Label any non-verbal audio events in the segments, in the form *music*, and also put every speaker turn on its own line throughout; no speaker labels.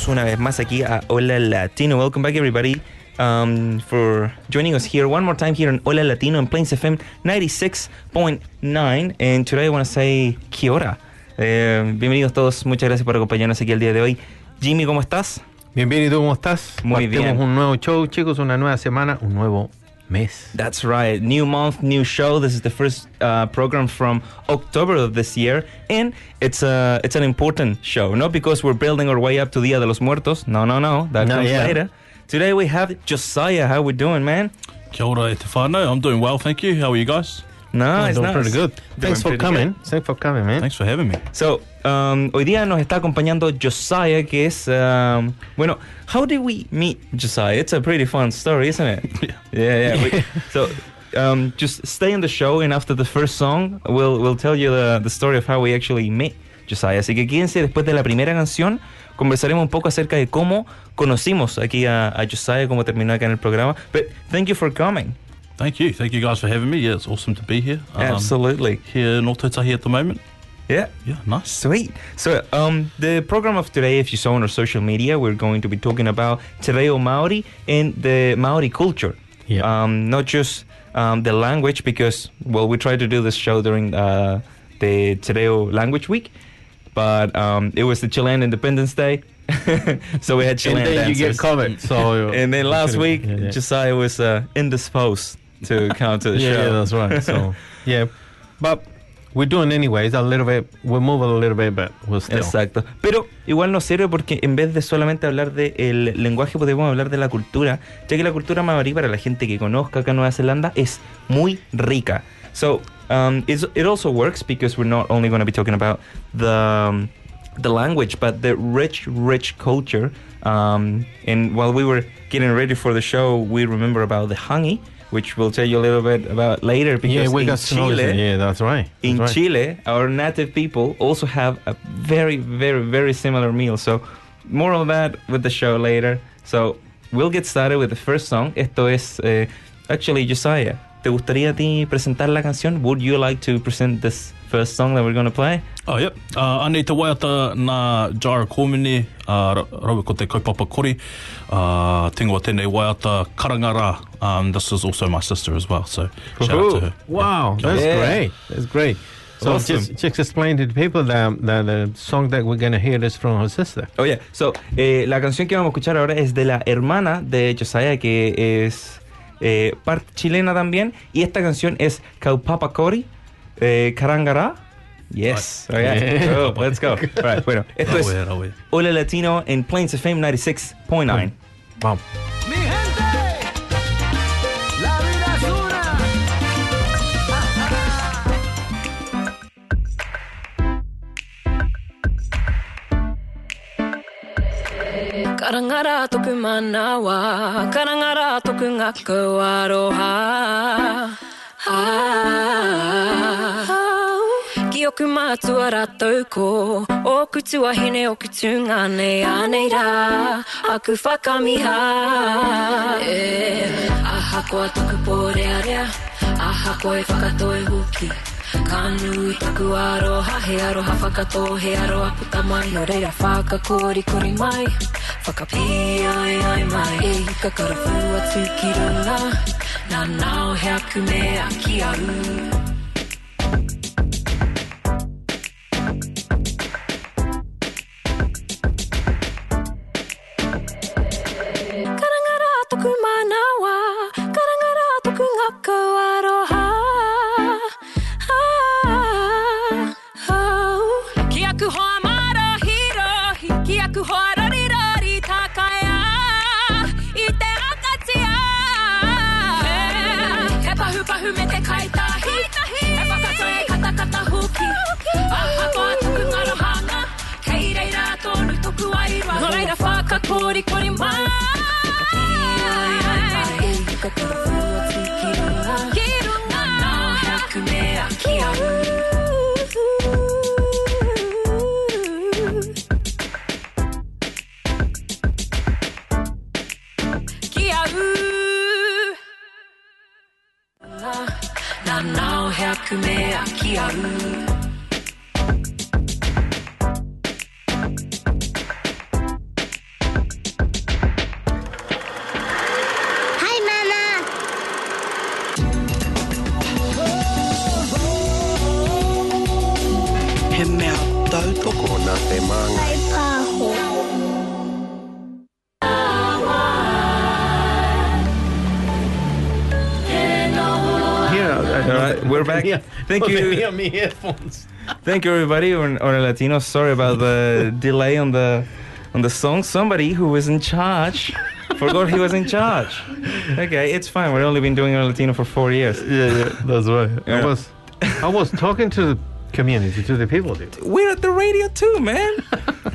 Todos una vez más aquí a Hola Latino. Welcome back, everybody, um, for joining us here one more time here on Hola Latino in Plains FM 96.9. And today I want to say Kia ora. Eh, bienvenidos todos, muchas gracias por acompañarnos aquí el día de hoy. Jimmy, ¿cómo estás?
Bien, bien, ¿y tú cómo estás?
Muy
Partimos
bien.
un nuevo show, chicos, una nueva semana, un nuevo mes.
That's right. New month, new show. This is the first uh, program from October of this year, and it's a it's an important show. Not because we're building our way up to Dia de los Muertos. No, no, no. That
Not
comes
yet.
later. Today we have Josiah. How we doing, man?
Kia ora e te. I'm doing well, thank you. How are you guys?
Nice,
doing
nice.
pretty good.
Doing
Thanks for coming.
good.
Thanks for coming, man.
Thanks for having me.
So, um, hoy día nos está acompañando Josiah, que es, um, bueno, how did we meet Josiah? It's a pretty fun story, isn't it? *laughs*
Yeah.
yeah, yeah. we- *laughs* so, um, just stay in the show, and after the first song, we'll we'll tell you the, the story of how we actually met Josiah. Así que quédense después de la primera canción. Conversaremos un poco acerca de cómo conocimos aquí a, a Josiah, cómo terminó acá en el programa. But thank you for coming.
Thank you. Thank you guys for having me. Yeah, it's awesome to be here. Um,
Absolutely.
Here in Otutahi at the moment.
Yeah.
Yeah, nice.
Sweet. So, um, the program of today, if you saw on our social media, we're going to be talking about Te Reo Maori and the Maori culture.
Yeah.
Um, not just um, the language, because, well, we tried to do this show during uh, the Te Reo Language Week, but um, it was the Chilean Independence Day. *laughs* so we had Chilean
and then you get covered. So *laughs*
and then last week,
yeah, yeah.
Josiah was uh, indisposed to come to the *laughs*
yeah,
show.
yeah, that's right. So yeah, but we're doing anyways a little bit. We move a little bit, but we'll still.
Exacto. Pero igual nos sirve porque en vez de solamente hablar del lenguaje, podemos hablar de la cultura, ya que la cultura maorí, para la gente que conozca acá en Nueva Zelanda, es muy rica. So, um, it also works because we're not only going to be talking about the, um, the language, but the rich, rich culture. Um, and while we were getting ready for the show, we remember about the hangi, which we'll tell you a little bit about later because
Yeah, we
in
got.
Chile,
Yeah, that's right. That's
in
right.
Chile, our native people also have a very, very, very similar meal. So, more on that with the show later. So, we'll get started with the first song. Esto es, eh, actually, Josiah. ¿Te gustaría a ti presentar la canción? Would you like to present this first song that we're going to play?
Oh, yep. Uh, anei te waiata nā Jara uh, ra- rawe ko te kaupapa kori. Uh, tingoa tēnei waiata karangara. Um, this is also my sister as well, so shout out to her.
Wow, that's
Yeah.
great. That's great. So
Awesome.
just just explain to the people that, that the song that we're gonna hear is from her sister.
Oh, yeah. So, eh, la canción que vamos a escuchar ahora es de la hermana de Josiah, que es eh, parte chilena también. Y esta canción es Kaupapa Kori, eh, Karangara. Yes. Oh, yeah.
Yeah.
Oh, let's go. *laughs* Right, bueno, esto es
Rawe, rawe.
Hola Latino en Plains FM 96.9.
Wow.
Mi gente, la vida es.
Karangara toku manawa, karangara toku ngaku aroha. Ki oku mātua rātou ko, o kutua hine o kutu ngāne anei rā, aku whakamiha. E, aha koa toku pōrearea, aha koe whakatoe huki. Ka nui taku aroha, he aroha whakato he aroha puta mai. No reira whakakori kori mai, whakapi ai ai mai. E hika karawhu atu ki runga, nā nao he aku mea ki aru.
Cutie, cutie. Thank you.
me headphones. *laughs*
Thank you, everybody. On, on Latino, sorry about the *laughs* delay on the on the song. Somebody who was in charge forgot he was in charge. Okay, it's fine. We've only been doing on Latino for four years.
Yeah, yeah, that's right.
Yeah.
I was, I was talking to the community, to the people. Dude.
We're at the radio too, man.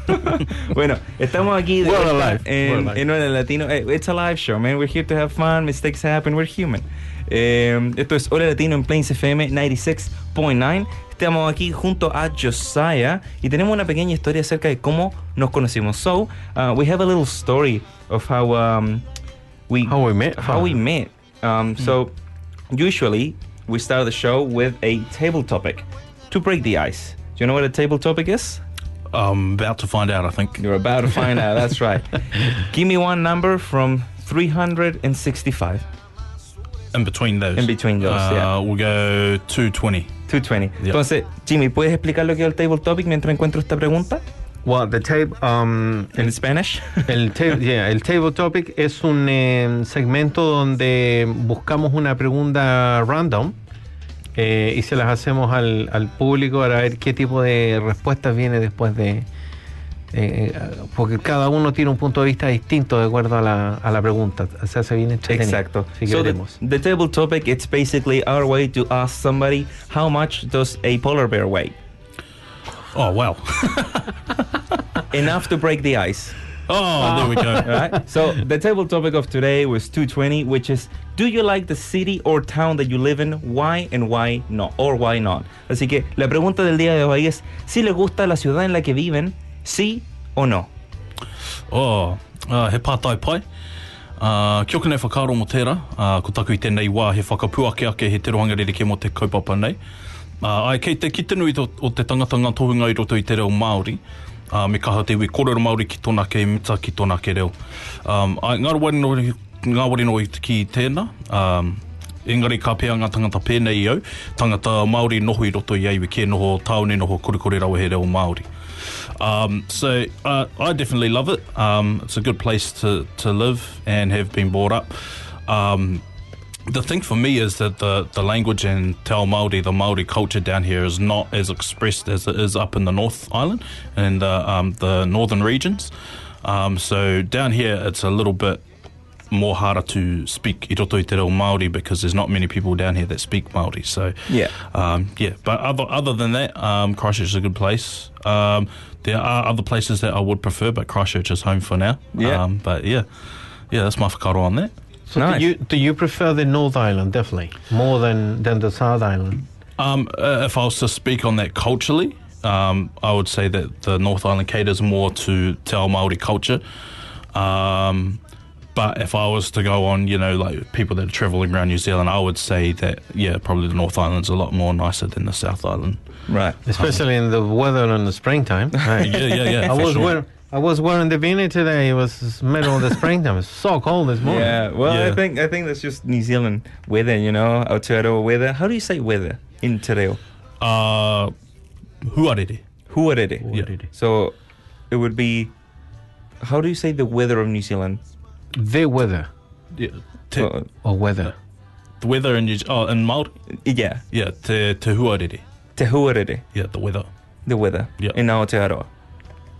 *laughs* bueno, estamos aquí de
We're
vuelta
alive.
en,
We're alive.
en Hola Latino. Eh, It's a live show, man. We're here to have fun. Mistakes happen. We're human. Eh, esto es Hola Latino en Plains FM 96.9. Estamos aquí junto a Josiah y tenemos una pequeña historia acerca de cómo nos conocimos. So, uh, we have a little story of how um, we
How we met.
how we met. Um, so, usually we start the show with a table topic to break the ice. Do you know what a table topic is?
I'm about to find out, I think.
You're about to find out. That's right. *laughs* Give me one number from 365.
In between those.
In between those,
uh,
yeah.
We'll go 220.
220.
Yeah.
Entonces, Jimmy, ¿puedes explicar lo que es el table topic mientras encuentro esta pregunta?
Well, the tape, um,
En Spanish. *laughs*
El, ta- yeah, el Table Topic es un eh, segmento donde buscamos una pregunta random eh, y se las hacemos al, al público para ver qué tipo de respuestas viene después de... eh, porque cada uno tiene un punto de vista distinto de acuerdo a la, a la pregunta. Se hace bien entretenido.
Exacto.
Así que
So the,
veremos.
the table topic, it's basically our way to ask somebody how much does a polar bear weigh?
Oh, wow. *laughs*
Enough to break the ice.
oh, there we go. *laughs*
Right? So the table topic of today was 220, which is do you like the city or town that you live in? Why and why not? Or why not? Así que la pregunta del día de hoy es si le gusta la ciudad en la que viven, sí o no.
Oh, uh, he pātai pai. Uh, kia ora nei whakaaro mo tērā. Uh, ko taku i tēnei wā he whakapuake ake he te rohanga rereke mo te kaupapa nei. Uh, ai, kei te kitenu i to, o te tangata ngā tohunga i roto i te reo Māori. Uh, me kaha te iwi kōrero Māori ki tōna ke mita ki tōna ke reo. Um, ai, ngā wari no, ngā wari no ki tēnā. Um, engari ka pēa ngā tangata pēnei i au. Tangata Māori noho i roto i aiwi ke noho taone noho kurikuri rawa he reo Māori. Um, so uh, I definitely love it. Um, it's a good place to, to live and have been brought up. Um, the thing for me is that the, the language in Te Ao Māori, the Māori culture down here is not as expressed as it is up in the North Island and the, um, the northern regions. Um, so down here it's a little bit more harder to speak i roto i te reo Māori because there's not many people down here that speak Māori. So
Yeah.
um, yeah, but other other than that, um, Christchurch is a good place. Um, there are other places that I would prefer, but Christchurch is home for now.
Yeah.
Um, but yeah, yeah, that's my whakaaro on that.
So
Nice.
do, you, do you prefer the North Island, definitely, more than, than the South Island?
Um, uh, if I was to speak on that culturally, um, I would say that the North Island caters more to Te Ao Māori culture. Um, but if I was to go on, you know, like people that are travelling around New Zealand, I would say that, yeah, probably the North Island's a lot more nicer than the South Island.
Right.
Especially in the weather in the springtime. Right. *laughs*
Yeah, yeah, yeah.
I was
sure.
wearing I was wearing the beanie today. It was middle of the springtime. It's so cold this morning.
Yeah. Well, I think I think that's just New Zealand weather, you know, Aotearoa weather. How do you say weather in Te Reo?
Uh, huarere.
Huarere.
Huarere.
So it would be how do you say the weather of New Zealand?
The weather
Yeah. Te,
Uh,
or weather.
the weather in New oh, in Māori?
yeah.
Yeah, te, te huarere.
Te huarere.
Yeah, the weather.
The weather.
Yeah.
In Aotearoa.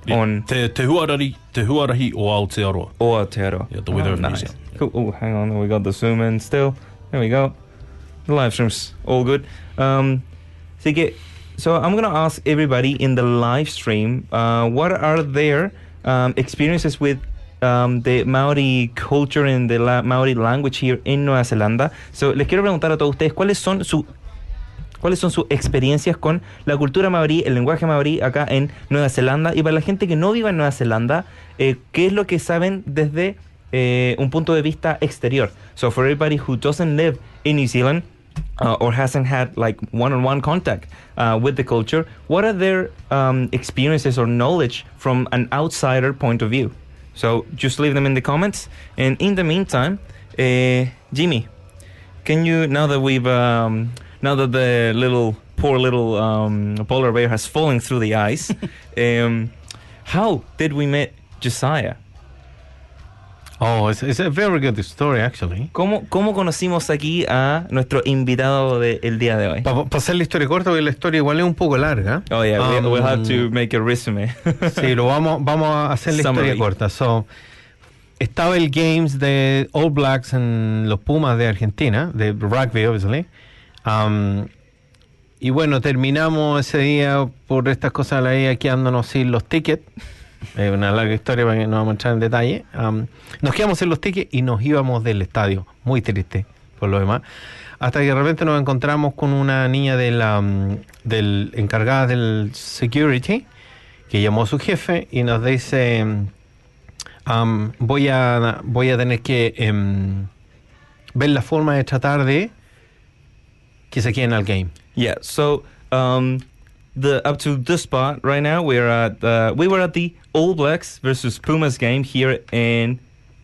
Yeah.
On
Te, te huarahi, te huarahi o Aotearoa.
o Aotearoa.
Yeah, the weather
oh,
of New. Zealand. Yeah.
Cool. Oh, hang on. We got the zoom in still. There we go. The live stream's all good. Um, so, get, so I'm gonna ask everybody in the live stream, uh, what are their um, experiences with um, the Maori culture and the la- Maori language here in Nueva Zelanda. So, les quiero preguntar a todos ustedes cuáles son su cuáles son sus experiencias con la cultura maorí, el lenguaje maorí acá en Nueva Zelanda y para la gente que no vive en Nueva Zelanda, eh, qué es lo que saben desde eh, un punto de vista exterior. So for everybody who doesn't live in New Zealand uh, or hasn't had like one-on-one contact uh, with the culture, what are their um, experiences or knowledge from an outsider point of view? So just leave them in the comments. And in the meantime, uh, Jimmy, can you now that we've um, now that the little poor little um, polar bear has fallen through the ice, *laughs* um, how did we meet Josiah?
Oh, it's, it's a very good story, actually.
¿Cómo, ¿Cómo conocimos aquí a nuestro invitado del día de hoy?
Para hacer la historia corta, porque la historia igual es un poco larga.
Oh yeah, we,
Um,
we'll have to make a resume. *laughs*
Sí, lo vamos, vamos a hacer la
Summary.
historia corta. So, estaba el Games de All Blacks en los Pumas de Argentina, de rugby, obviously. Um, y bueno, terminamos ese día por estas cosas de la vida quedándonos sin los tickets. Es una larga historia para que no vamos a entrar en detalle. Um, nos quedamos sin los tickets y nos íbamos del estadio. Muy triste, por lo demás. Hasta que de repente nos encontramos con una niña de la, del encargada del security que llamó a su jefe y nos dice um, voy a voy a tener que em, ver la forma de tratar de que se queden al game.
Yeah. So um, the up to this spot right now, we're at uh, we were at the All Blacks versus Pumas game here in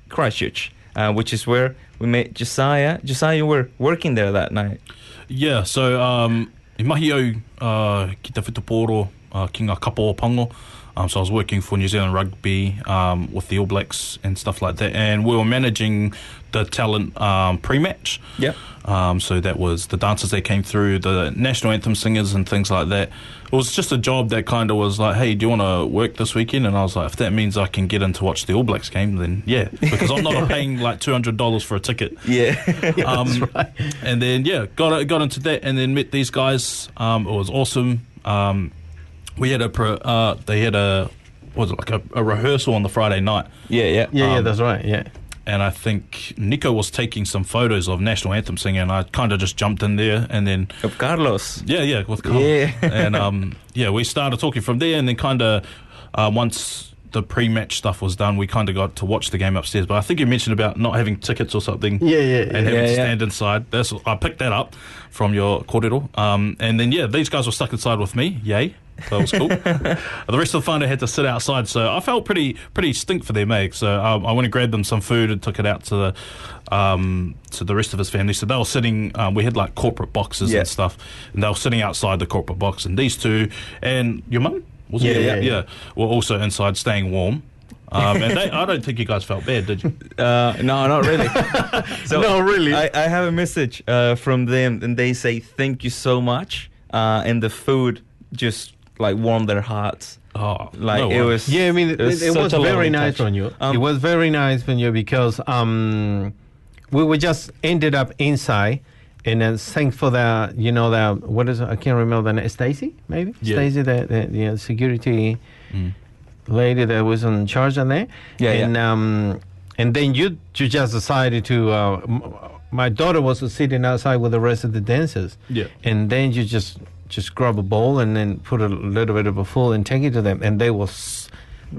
Christchurch, uh, which is where we met Josiah. Josiah, you were working there that night.
Yeah, so um, i mahi au uh, ki uh, ki ngā kapa o pango. Um, so I was working for New Zealand Rugby um, with the All Blacks and stuff like that. And we were managing the talent um, pre-match.
Yep.
Um, so that was the dancers that came through, the national anthem singers and things like that. It was just a job that kind of was like, hey, do you want to work this weekend? And I was like, if that means I can get in to watch the All Blacks game, then yeah, *laughs* because I'm not paying like $200 for a ticket.
Yeah. *laughs*
Um, And then yeah, got got into that, and then met these guys. Um, it was awesome. Um, we had a pro, uh, they had a what was it like a, a rehearsal on the Friday night,
yeah. Yeah.
Yeah, yeah,
Um,
that's right. Yeah.
and I think Nico was taking some photos of national anthem singing, and I kind of just jumped in there, and then
Of Carlos.
yeah, yeah, with Carl.
Yeah.
and um, yeah, we started talking from there, and then kind of uh, once the pre-match stuff was done, we kind of got to watch the game upstairs. But I think you mentioned about not having tickets or something.
Yeah, yeah,
and
yeah.
having
Yeah,
to
yeah.
stand inside. That's I picked that up from your kōrero. Um, and then yeah, these guys were stuck inside with me. Yay. That was cool. *laughs* the rest of the I had to sit outside, so I felt pretty pretty stink for their eh? So um, I went and grabbed them some food and took it out to the um, to the rest of his family. So they were sitting. Um, we had like corporate boxes
Yeah.
and stuff, and they were sitting outside the corporate box. And these two and your mum was
Yeah,
it?
yeah,
yeah,
yeah.
were also inside, staying warm. Um, and they, I don't think you guys felt bad, did you?
Uh, no, not really. *laughs* so
No, really.
I, I have a message uh, from them, and they say thank you so much, uh, and the food just like warmed their hearts.
Oh,
Like
no
it was.
Yeah, I mean, it, it
such
was very nice
touch.
from you.
Um,
it was very nice from you because um, we we just ended up inside, and then thanks for the you know the what is it? I can't remember the name. Stacy maybe
Yeah.
Stacy the the, the security lady that was in charge on there.
Yeah,
and
yeah.
um and then you you just decided to. Uh, m- my daughter was sitting outside with the rest of the dancers.
Yeah.
And then you just just grab a bowl and then put a little bit of a full and take it to them, and they were s-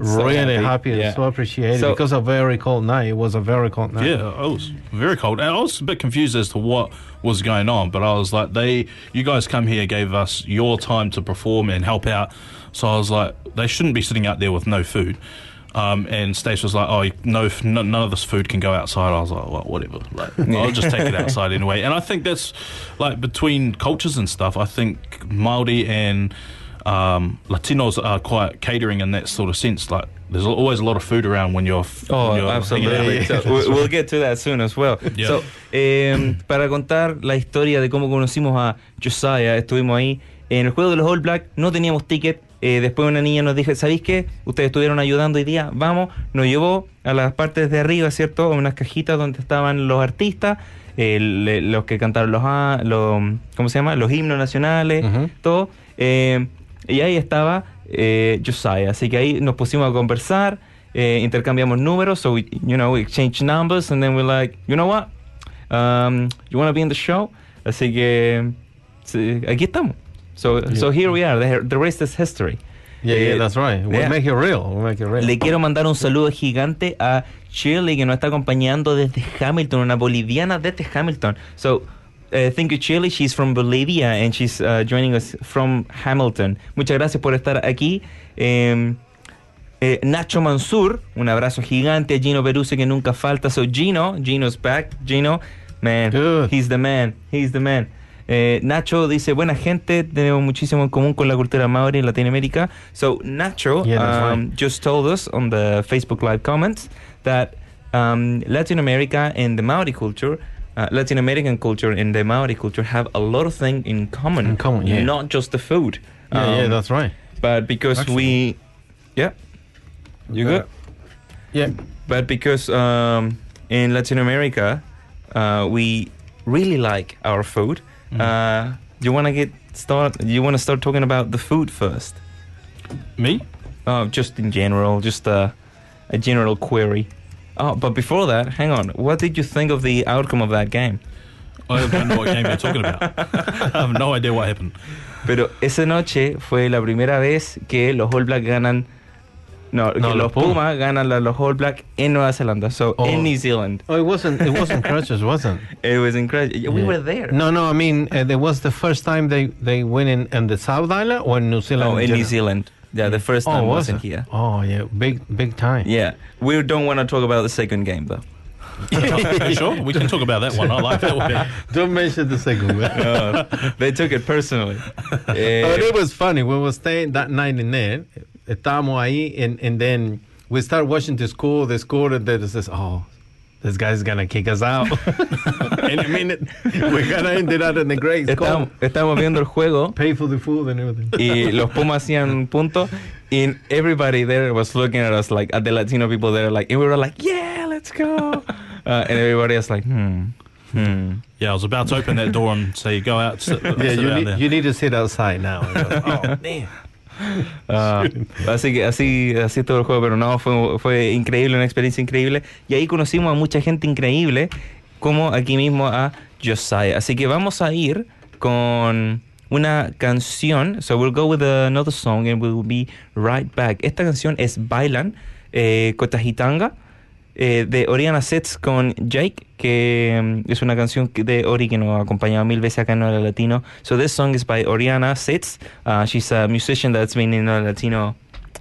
So
really
happy,
happy,
yeah.
and so appreciated
So-
because a very cold night. It was a very cold night.
Yeah, it was very cold, and I was a bit confused as to what was going on. But I was like, "They, you guys come here, gave us your time to perform and help out." So I was like, "They shouldn't be sitting out there with no food." Um, and Stace was like, "Oh, no, no, none of this food can go outside." I was like, "Well, whatever. Like, *laughs* I'll just take it outside anyway." And I think that's like between cultures and stuff. I think Maori and um, Latinos are quite catering in that sort of sense. Like, there's always a lot of food around when you're.
Oh,
when you're
absolutely. So *laughs* we- we'll get to that soon as well.
Yeah.
So, em, para contar la historia de cómo conocimos a Josiah, estuvimos ahí en el juego de los All Black, no teníamos ticket. eh, después una niña nos dijo, ¿sabéis qué? Ustedes estuvieron ayudando hoy día, vamos. Nos llevó a las partes de arriba, ¿cierto? A unas cajitas donde estaban los artistas, eh, le- los que cantaron los, ah, los, ¿cómo se llama? Los himnos nacionales,
Ujú.
todo. Y ahí estaba eh, Josiah. Así que ahí nos pusimos a conversar. eh, intercambiamos números, so we, you know, we exchange numbers, and then we're like, you know what, um, you want to be in the show? Así que sí, aquí estamos. So, so here we are. The, the rest is history.
Yeah, yeah,
Eh,
that's right. We'll
yeah.
make it real. We'll make it real.
Le quiero mandar un saludo gigante a Shirley que nos está acompañando desde Hamilton, una boliviana desde Hamilton. So, uh, thank you Chile, she's from Bolivia and she's uh, joining us from Hamilton. Muchas gracias por estar aquí. Eh, eh, Nacho Mansur, un abrazo gigante a Gino Peruse que nunca falta. So Gino, Gino's back. Gino, man,
Good.
he's the man, he's the man. Eh, Nacho dice, buena gente, tenemos muchísimo en común con la cultura maori en Latinoamérica. So Nacho
Yeah,
um,
right.
just told us on the Facebook Live comments that um, Latin America and the Maori culture, uh, Latin American culture and the Maori culture have a lot of things in common.
In common, yeah.
Not just the food.
yeah, yeah,
Um,
that's right.
But because we, yeah, you good?
Yeah.
But because um, in Latin America, uh, we really like our food. Uh, you want to get start? You want to start talking about the food first?
Me?
Oh, just in general, just a, a general query. Oh, but before that, hang on. What did you think of the outcome of that game?
I don't know what game you're talking about. *laughs* I have no idea what happened.
Pero esa noche fue la primera vez que los All Blacks ganan. No, que
No,
los
los Pumas.
Pumas ganan a los All Blacks en Nueva Zelanda. So
Oh.
in New Zealand,
Oh, it wasn't. It wasn't crutches, wasn't? *laughs*
it was incredible. We
Yeah.
were there.
No, no. I mean, uh, it was the first time they they win in, in the South Island or in New Zealand.
Oh, in New
general?
Zealand. Yeah, the first oh, time
Oh, was
wasn't
it?
here.
Oh, yeah, big big time.
Yeah, we don't want to talk about the second game though. *laughs*
sure? We can talk about that one. I like that one. *laughs*
Don't mention the second one. *laughs*
No, they took it personally.
But it was funny. We were staying that night in there. Estábamos ahí, and, and then we start watching the score. The score, and then it says, "Oh, this guy's gonna kick us out." *laughs* in a minute, we're gonna end it out in the great
estábamos,
score.
estábamos viendo el juego
Pay for the food and everything.
y los Pumas hacían un punto and everybody there was looking at us like at the Latino people there like and we were like yeah let's go *laughs* uh, and everybody was like hmm hmm
Yeah, I was about to open that door and say, go out. Sit,
yeah,
sit
you need, you need to sit outside now. *laughs* oh, damn.
Ah, así que así así todo el juego pero no fue, fue increíble una experiencia increíble. Y ahí conocimos a mucha gente increíble como aquí mismo a Josiah. Así que vamos a ir con una canción. So we'll go with another song and we'll be right back. Esta canción es Bailan eh, Kotahitanga eh, de Oriana Sets con Jake, que mm, es una canción de Ori que nos ha acompañado mil veces acá en Hola Latino. So this song is by Oriana Sets. Uh, she's a musician that's been in Hola Latino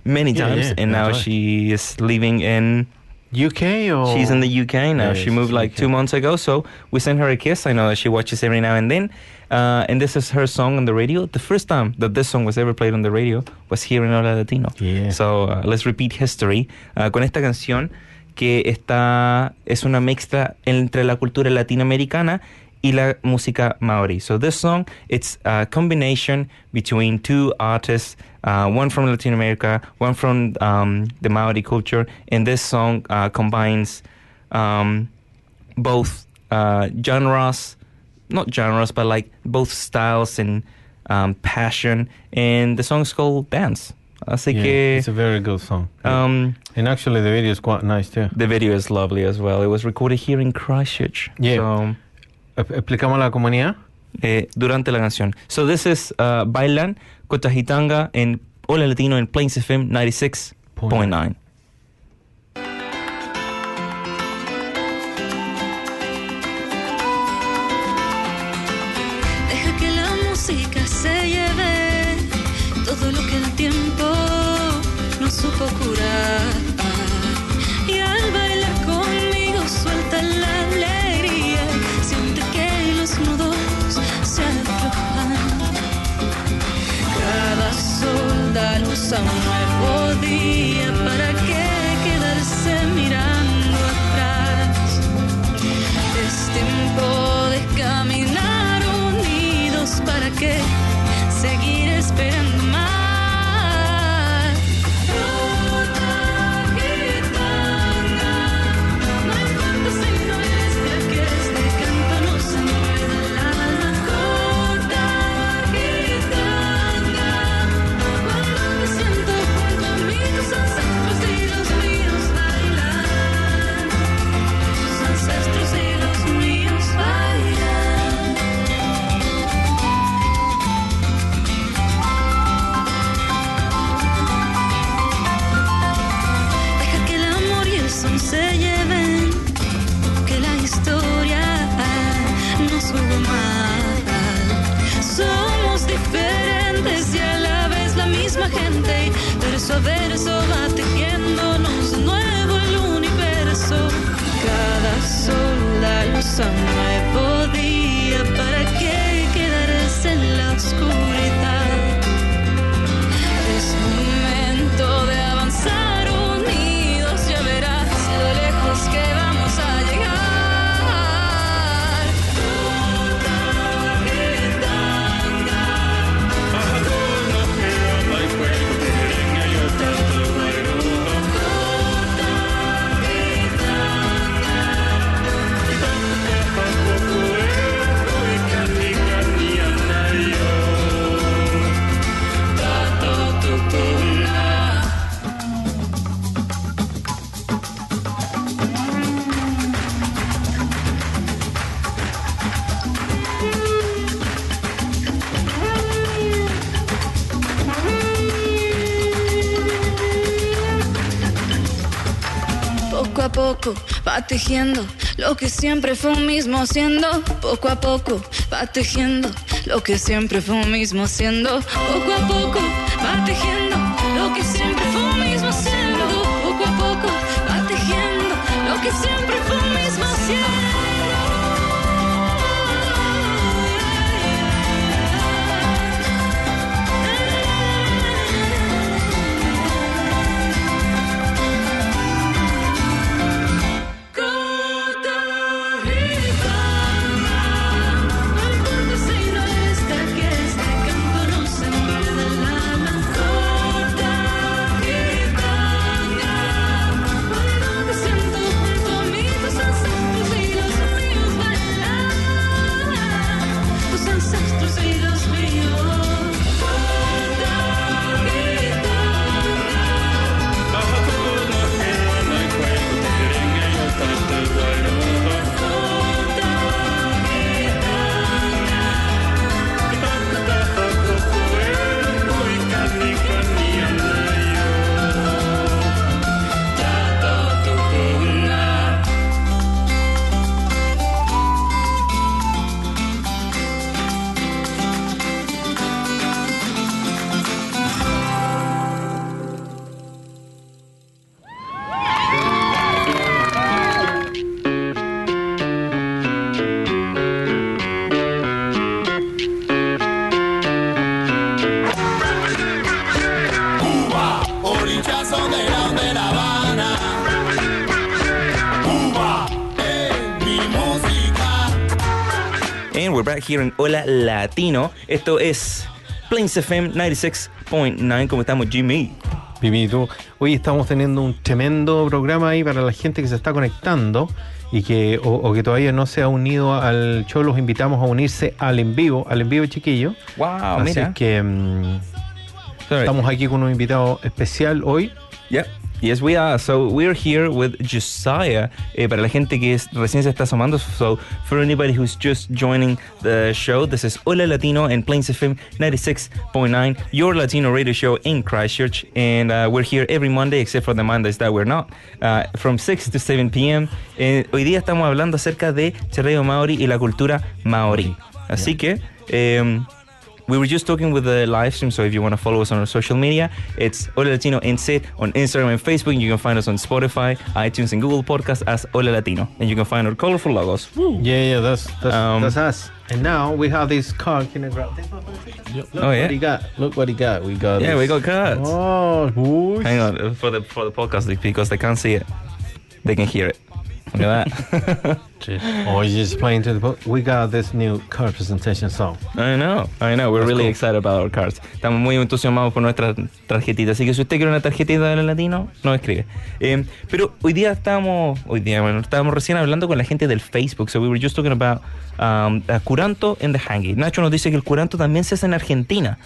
many
Yeah,
times,
yeah,
and now
right.
she is living in.
UK or
She's in the UK now. She moved like
UK.
two months ago, so we sent her a kiss. I know that she watches every now and then. Uh, and this is her song on the radio. The first time that this song was ever played on the radio was here in Hola Latino.
Yeah.
So uh, let's repeat history uh, con esta canción que está es una mezcla entre la cultura latinoamericana y la música maori. So this song it's a combination between two artists, uh, one from Latin America, one from um, the Maori culture, and this song uh, combines um, both uh, genres, not genres, but like both styles and um, passion. And the song is called Dance. Así
Yeah,
que
it's a very good song.
um,
and actually, the video is quite nice too.
the video is lovely as well. It was recorded here in Christchurch.
Yeah.
So,
¿Explicamos la comunidad?
eh, durante la canción. So this is uh, Bailan Kotahitanga en Hola Latino en Plains FM 96.9.
tejiendo lo que siempre fue un mismo siendo. Poco a poco va tejiendo lo que siempre fue un mismo siendo. Poco a poco va tejiendo lo que siempre fue un mismo siendo. Poco a poco va tejiendo lo que siempre
here Hola Latino. Esto es Plains FM 96.9. ¿Cómo estamos, Jimmy?
Pimito. Hoy estamos teniendo un tremendo programa ahí para la gente que se está conectando y que o, o que todavía no se ha unido al show. Los invitamos a unirse al en vivo, al en vivo chiquillo.
Wow,
Así
mira.
que mm, estamos aquí con un invitado especial hoy.
Yep. Yes, we are. So we're here with Josiah. Eh, para la gente que es, recién se está asomando, so for anybody who's just joining the show, this is Hola Latino and Plains FM 96.9, your Latino radio show in Christchurch. And uh, we're here every Monday, except for the Mondays that we're not, uh, from 6 to 7 p.m. Eh, hoy día estamos hablando acerca de Te Reo Maori y la cultura maori. Así que... em, we were just talking with the live stream, so if you want to follow us on our social media, it's Hola Latino NZ on Instagram and Facebook. You can find us on Spotify, iTunes, and Google Podcasts as Hola Latino. And you can find our colorful logos.
Yeah, yeah, that's that's,
Um,
that's us. And now we have this card. Can I grab this one? Look
Oh, yeah.
what he got. Look what he got. We got.
Yeah,
this.
we got cards.
Oh, whoosh.
Hang on, uh, for the for the podcast because they can't see it, they can hear it. Look at that. *laughs*
Oh, you're just playing to the book. We got this new card presentation song.
I know, I know. We're
That's
really
cool.
excited about our cards. Estamos muy entusiasmados por nuestra tarjetita. Así que si usted quiere una tarjetita de la latino, nos escribe. Eh, pero hoy día estábamos, hoy día, bueno, estábamos recién hablando con la gente del Facebook. So we were just talking about um, curanto and the hangi. Nacho nos dice que el curanto también se hace en Argentina.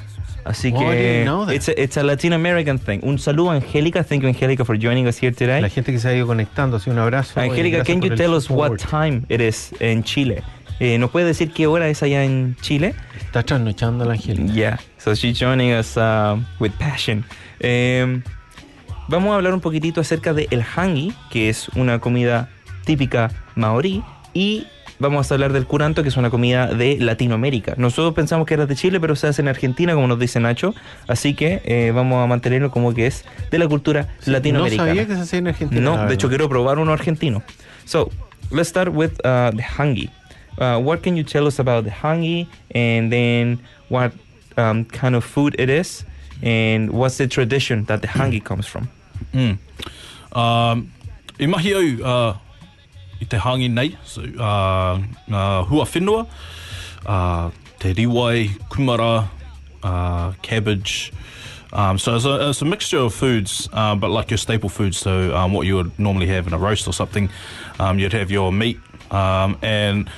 Así que it's, a, it's a Latin American thing. Un saludo Angélica. Thank you, Angélica, for joining us here today.
La gente que se ha ido conectando, así un abrazo.
Angélica, can you
el
tell us what time it is en Chile? Eh, ¿Nos puede decir qué hora es allá en Chile?
Está trasnochando la Angélica.
Yeah, so she's joining us uh, with passion. Em, vamos a hablar un poquitito acerca de el hangi, que es una comida típica maorí, y vamos a hablar del curanto, que es una comida de Latinoamérica. Nosotros pensamos que era de Chile, pero se hace en Argentina, como nos dice Nacho. Así que eh, vamos a mantenerlo como que es de la cultura latinoamericana.
No sabía que se hacía en Argentina.
No, de hecho quiero probar uno argentino. So, let's start with uh, the hangi. Uh, what can you tell us about the hangi, and then what um, kind of food it is, and what's the tradition that the hangi comes from?
Mm. Um, I mahi au uh, i te hangi nei, so, uh, uh, hua whenua, uh, te riwai, kumara, uh, cabbage. Um, so it's a, it's a mixture of foods, uh, but like your staple foods, so um, what you would normally have in a roast or something, um, you'd have your meat, um, and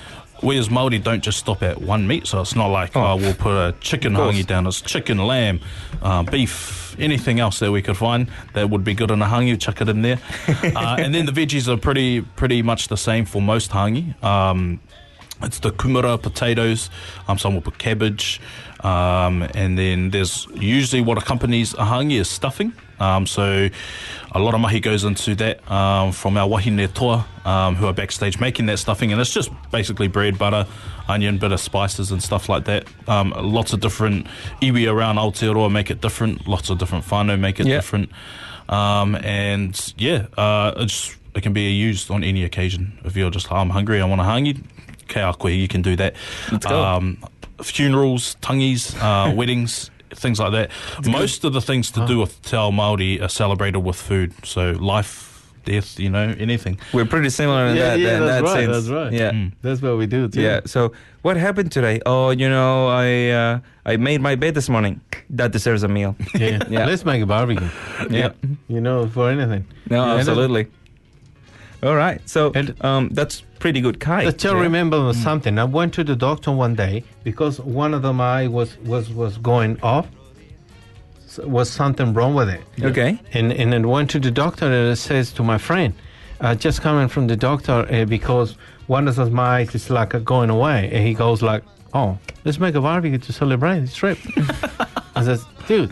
we as Māori don't just stop at one meat, so it's not like oh. we'll put a chicken hangi down, it's chicken, lamb, uh, beef, anything else that we could find that would be good in a hangi, chuck it in there. *laughs* uh, and then the veggies are pretty pretty much the same for most hangi. Um, it's the kumara potatoes. Um, some will put cabbage, um, and then there's usually what accompanies a hangi is stuffing. Um, so a lot of mahi goes into that um, from our wahine toa, um, who are backstage making that stuffing, and it's just basically bread, butter, onion, bit of spices and stuff like that. Um, lots of different iwi around Aotearoa make it different. Lots of different whānau make it
Yeah.
different. Um, and yeah, uh, it's, it can be used on any occasion. If you're just, I'm hungry, I want a hangi, ke you can do that.
Let's go.
Um, funerals, tangis, uh, *laughs* weddings, things like that. Most of the things to do with Te Ao Māori are celebrated with food. So life, death, you know, anything.
We're pretty similar in
Yeah,
that,
yeah,
in
that's
that
right,
sense.
that's right.
Yeah.
Mm.
That's what we do too.
Yeah. So, what happened today? Oh, you know, I uh, I made my bed this morning. That deserves a meal. *laughs*
yeah.
Yeah.
Let's make a barbecue.
Yeah.
You know, for anything.
No, absolutely. All right. So,
And-
um, that's pretty good kai.
Let's just
Yeah.
remember something. I went to the doctor one day because one of them eye was was was going off. S- Was something wrong with it?
Okay.
And and then went to the doctor and it says to my friend, uh, just coming from the doctor uh, because one of those eyes is like going away, and he goes like, "Oh, let's make a barbecue to celebrate this trip." *laughs* I says, "Dude,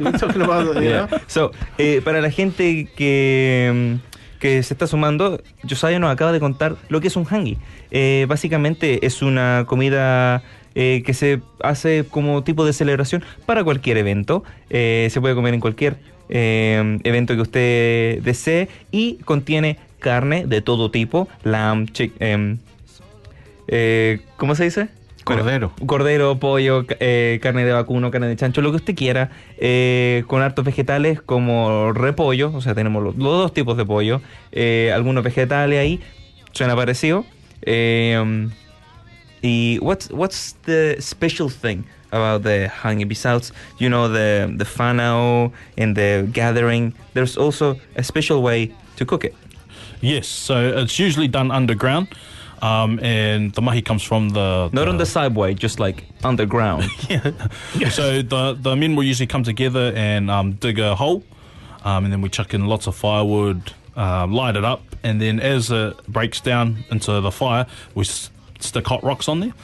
you're talking about you *laughs*
Yeah.
know?"
So, eh, para la gente que, mm, que se está sumando, Josiah nos acaba de contar lo que es un hangi. Eh, básicamente es una comida eh, que se hace como tipo de celebración para cualquier evento. Eh, se puede comer en cualquier evento que usted desee y contiene carne de todo tipo, lamb, chick, em, ¿cómo se dice? Bueno,
Cordero.
cordero, pollo, eh, carne de vacuno, carne de chancho, lo que usted quiera, eh, con hartos vegetales como repollo, o sea, tenemos los, los dos tipos de pollo, eh, algunos vegetales ahí, suena parecido. Eh, y what's what's the special thing about the hangi besides you know the the whanau and the gathering? There's also a special way to cook it.
Yes, so it's usually done underground. Um, and the mahi comes from the
Not on the subway, just like underground. *laughs*
so the the men will usually come together and um, dig a hole, um, and then we chuck in lots of firewood, uh, light it up, and then as it breaks down into the fire, we s- stick hot rocks on there,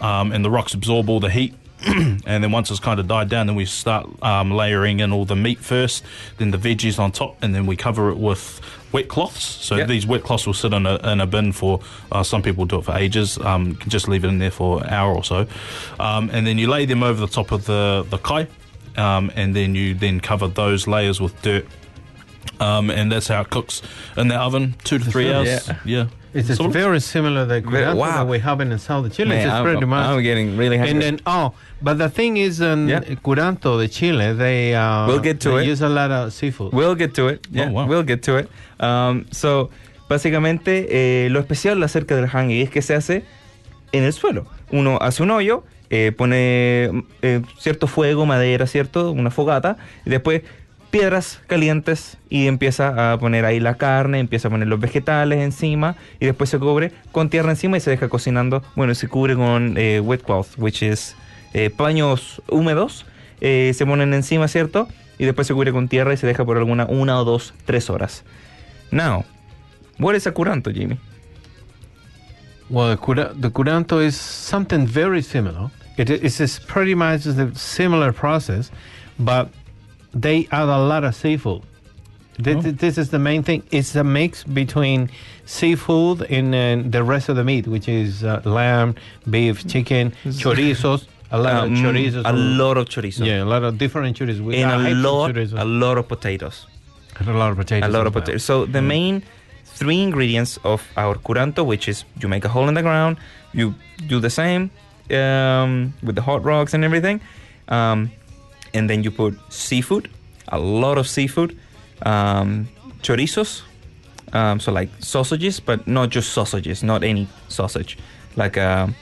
um, and the rocks absorb all the heat. *clears throat* and then once it's kind of died down, then we start um, layering in all the meat first, then the veggies on top, and then we cover it with wet cloths. So
Yep.
these wet cloths will sit in a, in a bin for uh, some people do it for ages. Um, can just leave it in there for an hour or so, um, and then you lay them over the top of the the kai, um, and then you then cover those layers with dirt. Um, and that's how it cooks in the oven, two to three hours.
Yeah.
Yeah,
It's very similar to curanto
wow.
that we have in South Chile.
Man,
it's
I'm,
pretty much.
I'm getting really hungry.
and then oh, but the thing is, in
Yeah.
curanto de Chile, they uh,
We'll get to
they
it.
use a lot of seafood.
We'll get to it. Yeah,
wow.
we'll get to it. Um, so, básicamente, eh, lo especial acerca del hangi es que se hace en el suelo. Uno hace un hoyo, eh, pone eh, cierto fuego, madera, ¿cierto? Una fogata, y después piedras calientes y empieza a poner ahí la carne, empieza a poner los vegetales encima y después se cubre con tierra encima y se deja cocinando. Bueno, se cubre con eh, wet cloth, which is eh, paños húmedos, eh, se ponen encima, ¿cierto? Y después se cubre con tierra y se deja por alguna una o dos, tres horas. Now, what is a curanto, Jimmy?
Well, the, cura- the curanto is something very similar. It is pretty much the similar process, but they add a lot of seafood. This, this is the main thing. It's a mix between seafood and uh, the rest of the meat, which is uh, lamb, beef, chicken, chorizos, a lot
Um,
of chorizos.
a lot of chorizo.
Yeah, a lot of different chorizos. We
And a lot,
chorizos.
a lot of potatoes.
And a lot of potatoes.
a lot of
well.
potatoes. So the main three ingredients of our curanto, which is you make a hole in the ground, you do the same um, with the hot rocks and everything, um, and then you put seafood, a lot of seafood, um, chorizos, um, so like sausages, but not just sausages, not any sausage, like um,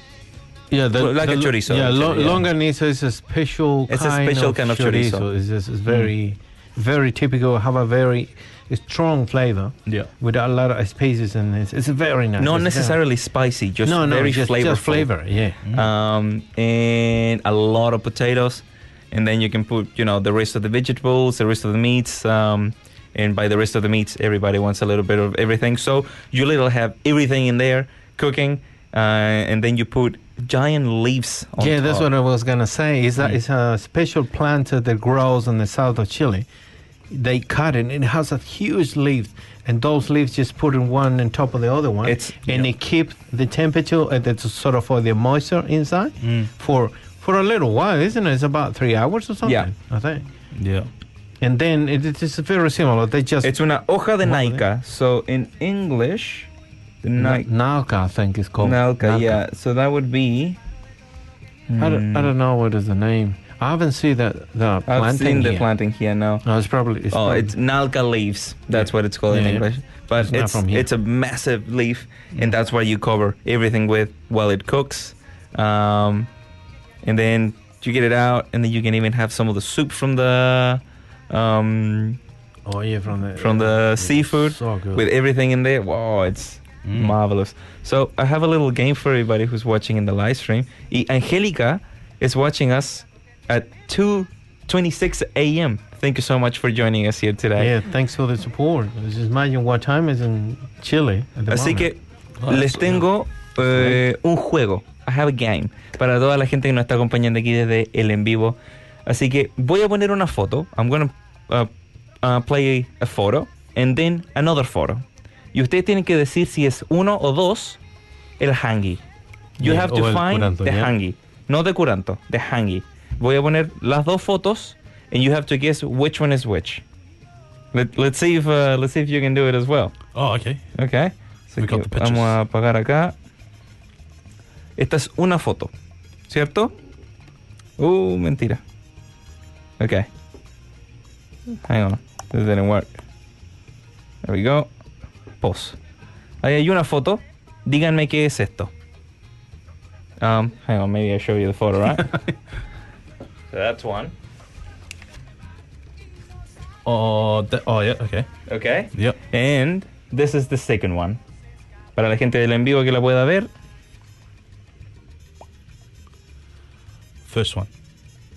Yeah, the,
Like
the
a chorizo,
Yeah, lo-
yeah.
longaniza is a special
It's a
kind
special
of
kind of
chorizo.
chorizo. Mm.
It's, just, it's very, very typical. Have a very strong flavor
Yeah.
with a lot of spices, and it's, it's very nice.
not
It's
necessarily spicy, just
no, no,
very
just,
flavorful.
just flavor. Yeah.
um, and a lot of potatoes, and then you can put you know the rest of the vegetables, the rest of the meats, um, and by the rest of the meats, everybody wants a little bit of everything. So you little have everything in there cooking, uh, and then you put giant leaves. On
yeah, that's what I was gonna say. It's a,
Mm.
it's a special plant that grows in the south of Chile. They cut it. and It has a huge leaf, and those leaves just put in one on top of the other one,
It's-
and it keep the temperature at the sort of for the moisture inside
Mm.
for for a little while, isn't it? It's about three hours or something.
Yeah.
I think.
Yeah.
And then it, it is very similar. They just
It's una hoja de nalca. So in English, the.
Nalca, I think it's called.
Nalca, yeah. So that would be.
I don't, I
Hmm.
don't know what is the name. I haven't seen that the
I've
planting
seen the
here.
planting here now.
No, it's probably. It's
oh,
probably-
it's nalca leaves. That's what it's called in
Yeah, yeah.
English. But
It's
it's
from here.
it's a massive leaf, and that's what you cover everything with while it cooks. Um, and then you get it out, and then you can even have some of the soup from the um,
oh yeah, from the
from the
yeah,
seafood
So good.
with everything in there. Wow, it's
Mm.
marvelous. So I have a little game for everybody who's watching in the live stream. Y Angelica is watching us at 2:26 a.m. Thank you so much for joining us here today.
Yeah, thanks for the support. Just imagine what time is in Chile. At the
Así
moment.
que
Ah,
les
so-
tengo eh, un juego. I have a game para toda la gente que nos está acompañando aquí desde el en vivo. Así que voy a poner una foto. I'm going to uh, uh, play a photo and then another photo. Y ustedes tienen que decir si es uno o dos el hangi. You have to find
curanto,
the hangi. No de curanto, the hangi. Voy a poner las dos fotos and you have to guess which one is which. Let, let's see if uh, let's see if you can do it as well.
Oh, okay.
Ok. Así
We got the pictures.
vamos a apagar acá. Esta es una foto, ¿cierto? Uh, mentira. Ok. Hang on. This didn't work. There we go. Pause. Ahí hay una foto. Díganme qué es esto. Um, hang on, maybe I show you the photo, right? *laughs* so that's one.
Oh, oh yeah. Okay.
Okay.
Yep.
And this is the second one. Para la gente del en vivo que la pueda ver.
First one.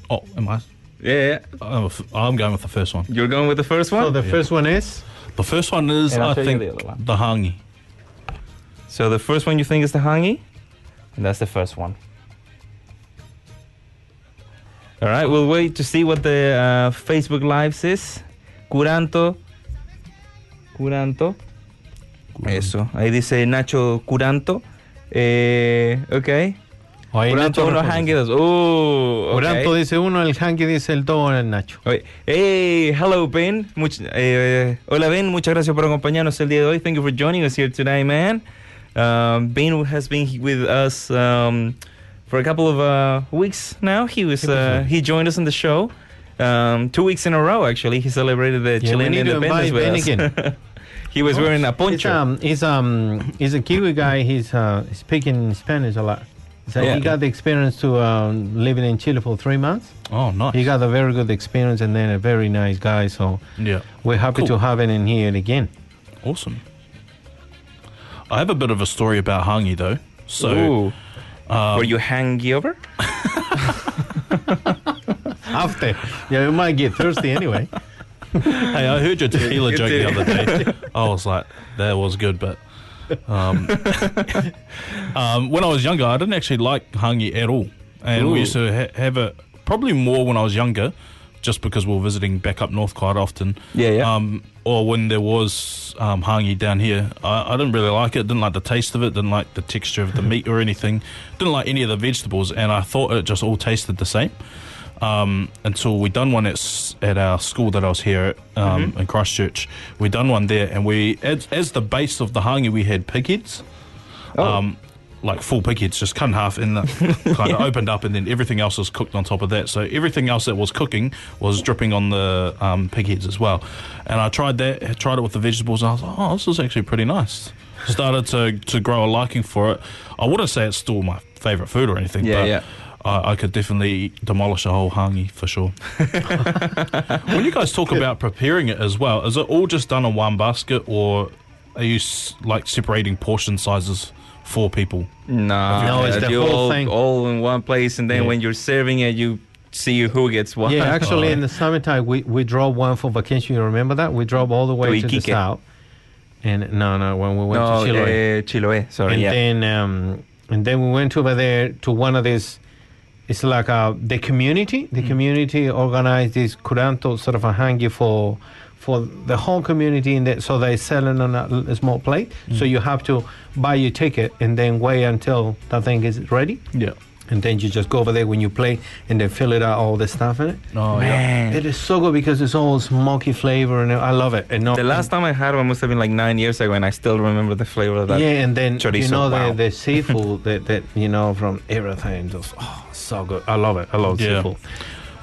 Oh, am I?
Yeah.
F- I'm going with the first one.
You're going with the first one?
So the first one is
The first one is,
I'll
I
show you
think,
the
the hangi.
So the first one you think is the hangi? And that's the first one. All right, we'll wait to see what the uh, Facebook Live says. Curanto. Curanto. Eso. Ahí dice Nacho Curanto. Eh, ok.
O ahí
Curanto
Nacho
uno, dos. Uh, ok.
Curanto dice uno, el hangi dice el dos, el Nacho.
Oye, Hey, hello Ben. Much- eh, hola Ben, muchas gracias por acompañarnos el día de hoy. Thank you for joining us here today, man. Um, ben has been with us um, for a couple of uh, weeks now. He was uh, he joined us on the show um, two weeks in a row. Actually, he celebrated the
Yeah,
Chilean independence
invite Ben
with us.
again. *laughs*
he was wearing a
He's
poncho.
um, he's um, he's a Kiwi guy. He's uh, speaking Spanish a lot. So
Yeah.
he got the experience to um, living in Chile for three months.
Oh, nice.
He got a very good experience and then a very nice guy. So
yeah.
we're happy
Cool.
to have him in here again.
Awesome. I have a bit of a story about hangi though. So,
Ooh.
um,
Were you hangy over? *laughs*
After, yeah, we might get thirsty anyway.
hey, I heard your tequila joke the other day. *laughs* I was like, that was good, but um, *laughs* um, when I was younger, I didn't actually like hangi at all, and
Ooh.
we used to ha- have it probably more when I was younger just because we were visiting back up north quite often.
Yeah, yeah.
Um, or when there was um, hangi down here, I, I didn't really like it. Didn't like the taste of it. Didn't like the texture of the *laughs* meat or anything. Didn't like any of the vegetables, and I thought it just all tasted the same. Um, until we done one at at our school that I was here at, um, in Christchurch. We done one there, and we as, as the base of the hangi, we had pig heads. Um, like full pig heads, just cut in half and *laughs* kind of opened up, and then everything else was cooked on top of that. So everything else that was cooking was dripping on the um, pig heads as well. And I tried that, I tried it with the vegetables, and I was like, oh, this is actually pretty nice. Started to to grow a liking for it. I wouldn't say it's still my favorite food or anything,
Yeah,
but
yeah.
I, I could definitely demolish a whole hangi for sure. *laughs* when you guys talk about preparing it as well, is it all just done in one basket, or are you s- like separating portion sizes for people?
No,
No, it's the whole
all,
thing.
all in one place, and then
Yeah.
when you're serving it, you see who gets what.
Yeah, *laughs* actually, in the summertime, we, we drove one for vacation. You remember that? We drove all the way
To
to the south. And no, no, when we went
no,
to Chiloé.
uh, Chiloé. Sorry,
and
yeah.
then um, and then we went over there to one of these. It's like uh, the community. The community organized this curanto sort of a hangi for for the whole community, in that so they sell it on a, a small plate. So you have to buy your ticket and then wait until the thing is ready,
Yeah.
and then you just go over there when you play and then fill it out all the stuff in it.
Oh, yeah.
Man.
It is so good because it's all smoky flavor and I love it. And no,
The last time I had one must have been like nine years ago, and I still remember the flavor of that.
yeah, and then
chorizo.
you know
Wow.
the, the seafood that, that you know from everything. Just oh, so good. I love it. I love
Yeah.
seafood.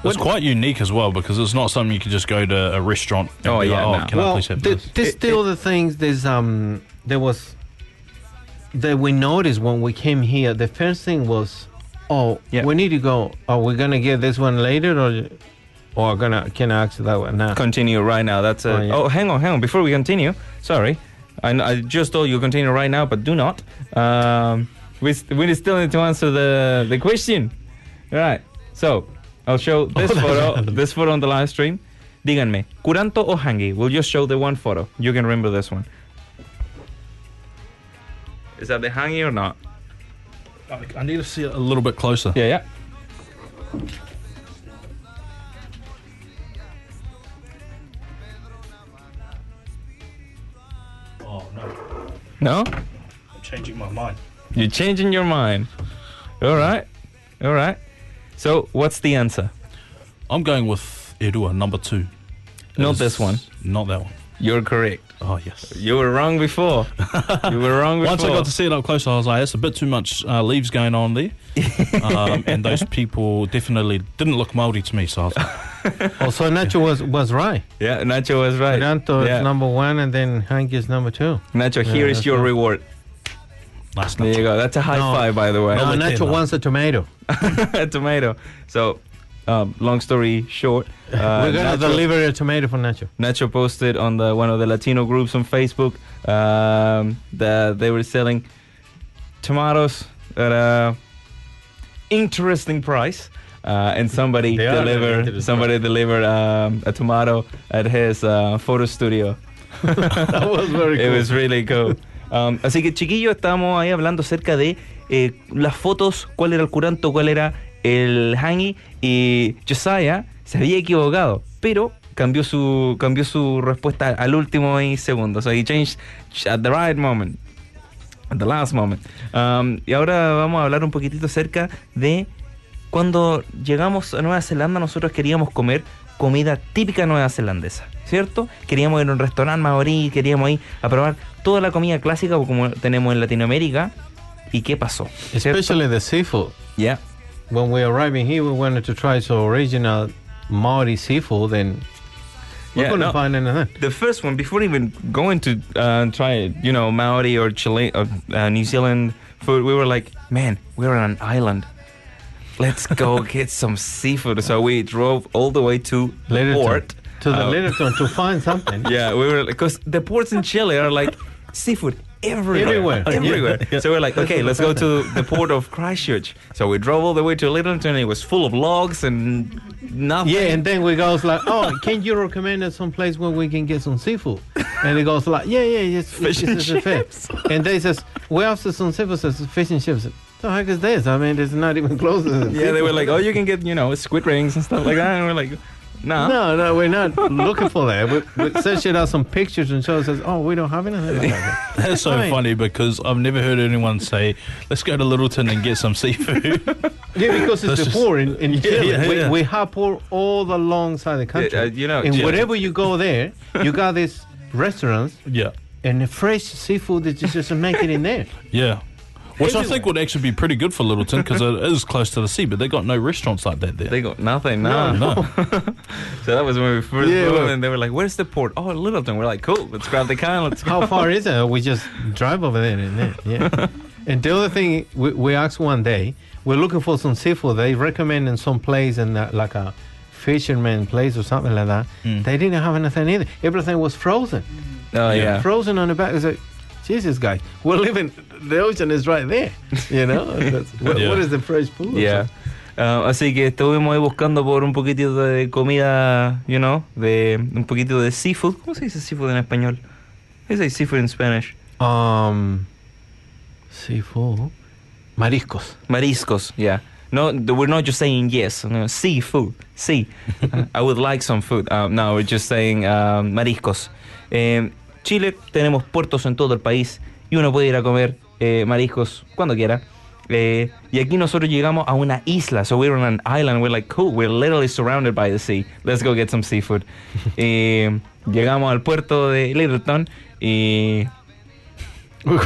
It's quite unique as well because it's not something you can just go to a restaurant. And
Oh,
be
yeah,
like,
no.
oh, can I
well,
please have
th-
this?
there's still the things. There's um, there was that we noticed when we came here. The first thing was, oh,
Yeah.
we need to go. Are we gonna get this one later or? Or gonna can I ask that one now?
Continue right now. That's
Oh,
a.
yeah.
Oh, hang on, hang on. Before we continue, sorry, I, I just told you continue right now, but do not. Um, we we still need to answer the the question. All right. So I'll show *laughs* this
Oh,
photo. This photo on the live stream. Díganme, curanto o hangi? We'll just show the one photo. You can remember this one. Is that the hangi or not?
I, I need to see it a little bit closer.
Yeah, yeah.
Oh, no.
No?
I'm changing my mind.
You're changing your mind. All right. All right. So, what's the answer?
I'm going with Erua, number two.
Not
It's-
this one.
Not that one.
You're correct.
Oh, yes.
You were wrong before. *laughs* you were wrong before.
Once I got to see it up close, I was like, "That's a bit too much uh, leaves going on there," *laughs* um, and those people definitely didn't look Maori to me. So I was like, *laughs*
Oh, so Nacho was was right.
yeah, Nacho was right.
Curanto
yeah.
is number one, and then hangi is number two.
Nacho,
Yeah,
here is your
right.
reward.
"That's
There you go. That's a high
No.
five, by the way.
No,
like
Nacho wants a tomato. *laughs*
a tomato. So, um, long story short, uh, *laughs*
We're gonna
Nacho,
deliver a tomato for Nacho.
Nacho posted on the one of the Latino groups on Facebook um, that they were selling tomatoes at a interesting price. Uh, and somebody
They are really
delivered
interesting
somebody delivered um, a tomato at his uh, photo studio. *laughs*
that was very
It was really cool. Así que chiquillos, estábamos ahí hablando acerca de eh, las fotos, cuál era el curanto, cuál era el hangi y Josiah se había equivocado, pero cambió su cambió su respuesta al último segundo. So he changed at the right moment. At the last moment. Y ahora vamos a hablar un poquitito acerca de cuando llegamos a Nueva Zelanda nosotros queríamos comer comida típica neozelandesa, ¿cierto? Queríamos ir a un restaurante maorí, queríamos ir a probar toda la comida clásica como tenemos en Latinoamérica. ¿Y qué pasó?
Especially the seafood.
Yeah.
When we arriving here, we wanted to try some original Maori seafood, and we
Yeah,
going to
no.
find anything.
The first one, before even going to uh, try, you know, Maori or Chile, or, uh, New Zealand food, we were like, man, we're on an island. Let's go *laughs* get some seafood. So we drove all the way to the port.
To the
Uh,
Lyttelton to find something. *laughs*
Yeah, we were because the ports in Chile are like seafood everywhere,
Everywhere. *laughs*
everywhere.
Yeah.
So we're like, okay, let's go to the port of Christchurch. So we drove all the way to Lyttelton. And it was full of logs and nothing.
Yeah, and then we goes like, oh, can you recommend us some place where we can get some seafood? And he goes like, yeah, yeah, yes,
Fish
it's,
and
it's a. And they says, where else is some seafood? Says fish and chips. The heck is this? I mean, it's not even close to.
yeah, they were like, oh, you can get you know squid rings and stuff like that. And we're like, No.
No, no, we're not looking for that. We, we searching out some pictures and shows us, oh, we don't have anything like that. *laughs*
That's so funny because I've never heard anyone say, "Let's go to Lyttelton and get some seafood." *laughs*
Yeah, because it's
That's
the
just-
poor in, in Chile.
yeah,
we,
yeah.
we have poor all alongside the country.
uh, you know,
and
yeah.
wherever you go there, you got these restaurants *laughs*
yeah,
and the fresh seafood that you just make it in there.
yeah. Which I think would actually be pretty good for Lyttelton because it is close to the sea, but they got no restaurants like that there.
They got nothing. No,
no. *laughs*
so that was when we first
Yeah,
moved,
well-
and they were like, "Where's the port?" Oh, Lyttelton. We're like, "Cool, let's grab the car. Let's go."
How far is it? *laughs* We just drive over there and there. Yeah. *laughs* and the other thing, we, we asked one day, we're looking for some seafood. They recommend in some place in that, like a fisherman place or something like that.
Mm.
They didn't have anything either. Everything was frozen.
Oh yeah.
Frozen on the back. It's like, Jesus, guys, we're living, the ocean is right there. You know? *laughs* What,
Yeah.
what is the fresh food?
Yeah. Ah, así que estuvimos ahí buscando por un poquitito de comida, you know, de un poquito de seafood. ¿Cómo se dice seafood en español? ¿Qué se dice seafood in Spanish?
Um, seafood. Mariscos.
Mariscos, yeah. No, we're not just saying yes. No, seafood, sí. *laughs* I would like some food. Um, no, we're just saying um, mariscos. En Chile tenemos puertos en todo el país y uno puede ir a comer eh, mariscos cuando quiera. Eh, y aquí nosotros llegamos a una isla, so we're on an island. We're like, cool, we're literally surrounded by the sea. Let's go get some seafood. *laughs* Eh, llegamos al puerto de Littleton y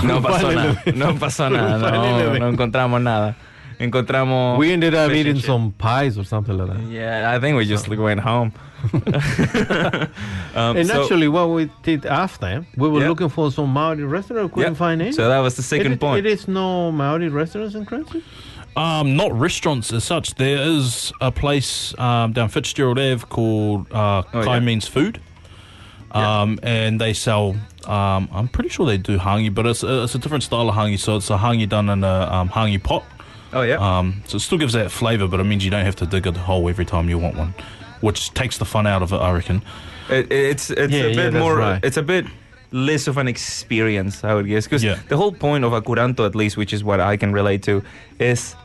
no pasó nada. No pasó *laughs* nada. No, no encontramos nada. Encontramos.
We ended up eating some pies or something like that.
Yeah, I think we just went home. *laughs* um,
And
so-
actually, what we did after, we were
Yeah.
looking for some Maori restaurant. Couldn't
Yeah.
find any.
So that was the second
it,
point.
It is no Maori restaurants in Cranston.
Um, not restaurants as such. There is a place um, down Fitzgerald Ave called uh,
Oh,
Kai
yeah.
Means Food, um, and they sell. Um, I'm pretty sure they do hangi, but it's a, it's a different style of hangi. So it's a hangi done in a um, hangi pot.
Oh yeah.
Um, so it still gives that flavour, but it means you don't have to dig a hole every time you want one, which takes the fun out of it, I reckon.
It, it's it's
Yeah,
a bit
that's
more.
right.
It's a bit less of an experience, I would guess, because
Yeah.
the whole point of a curanto, at least, which is what I can relate to, is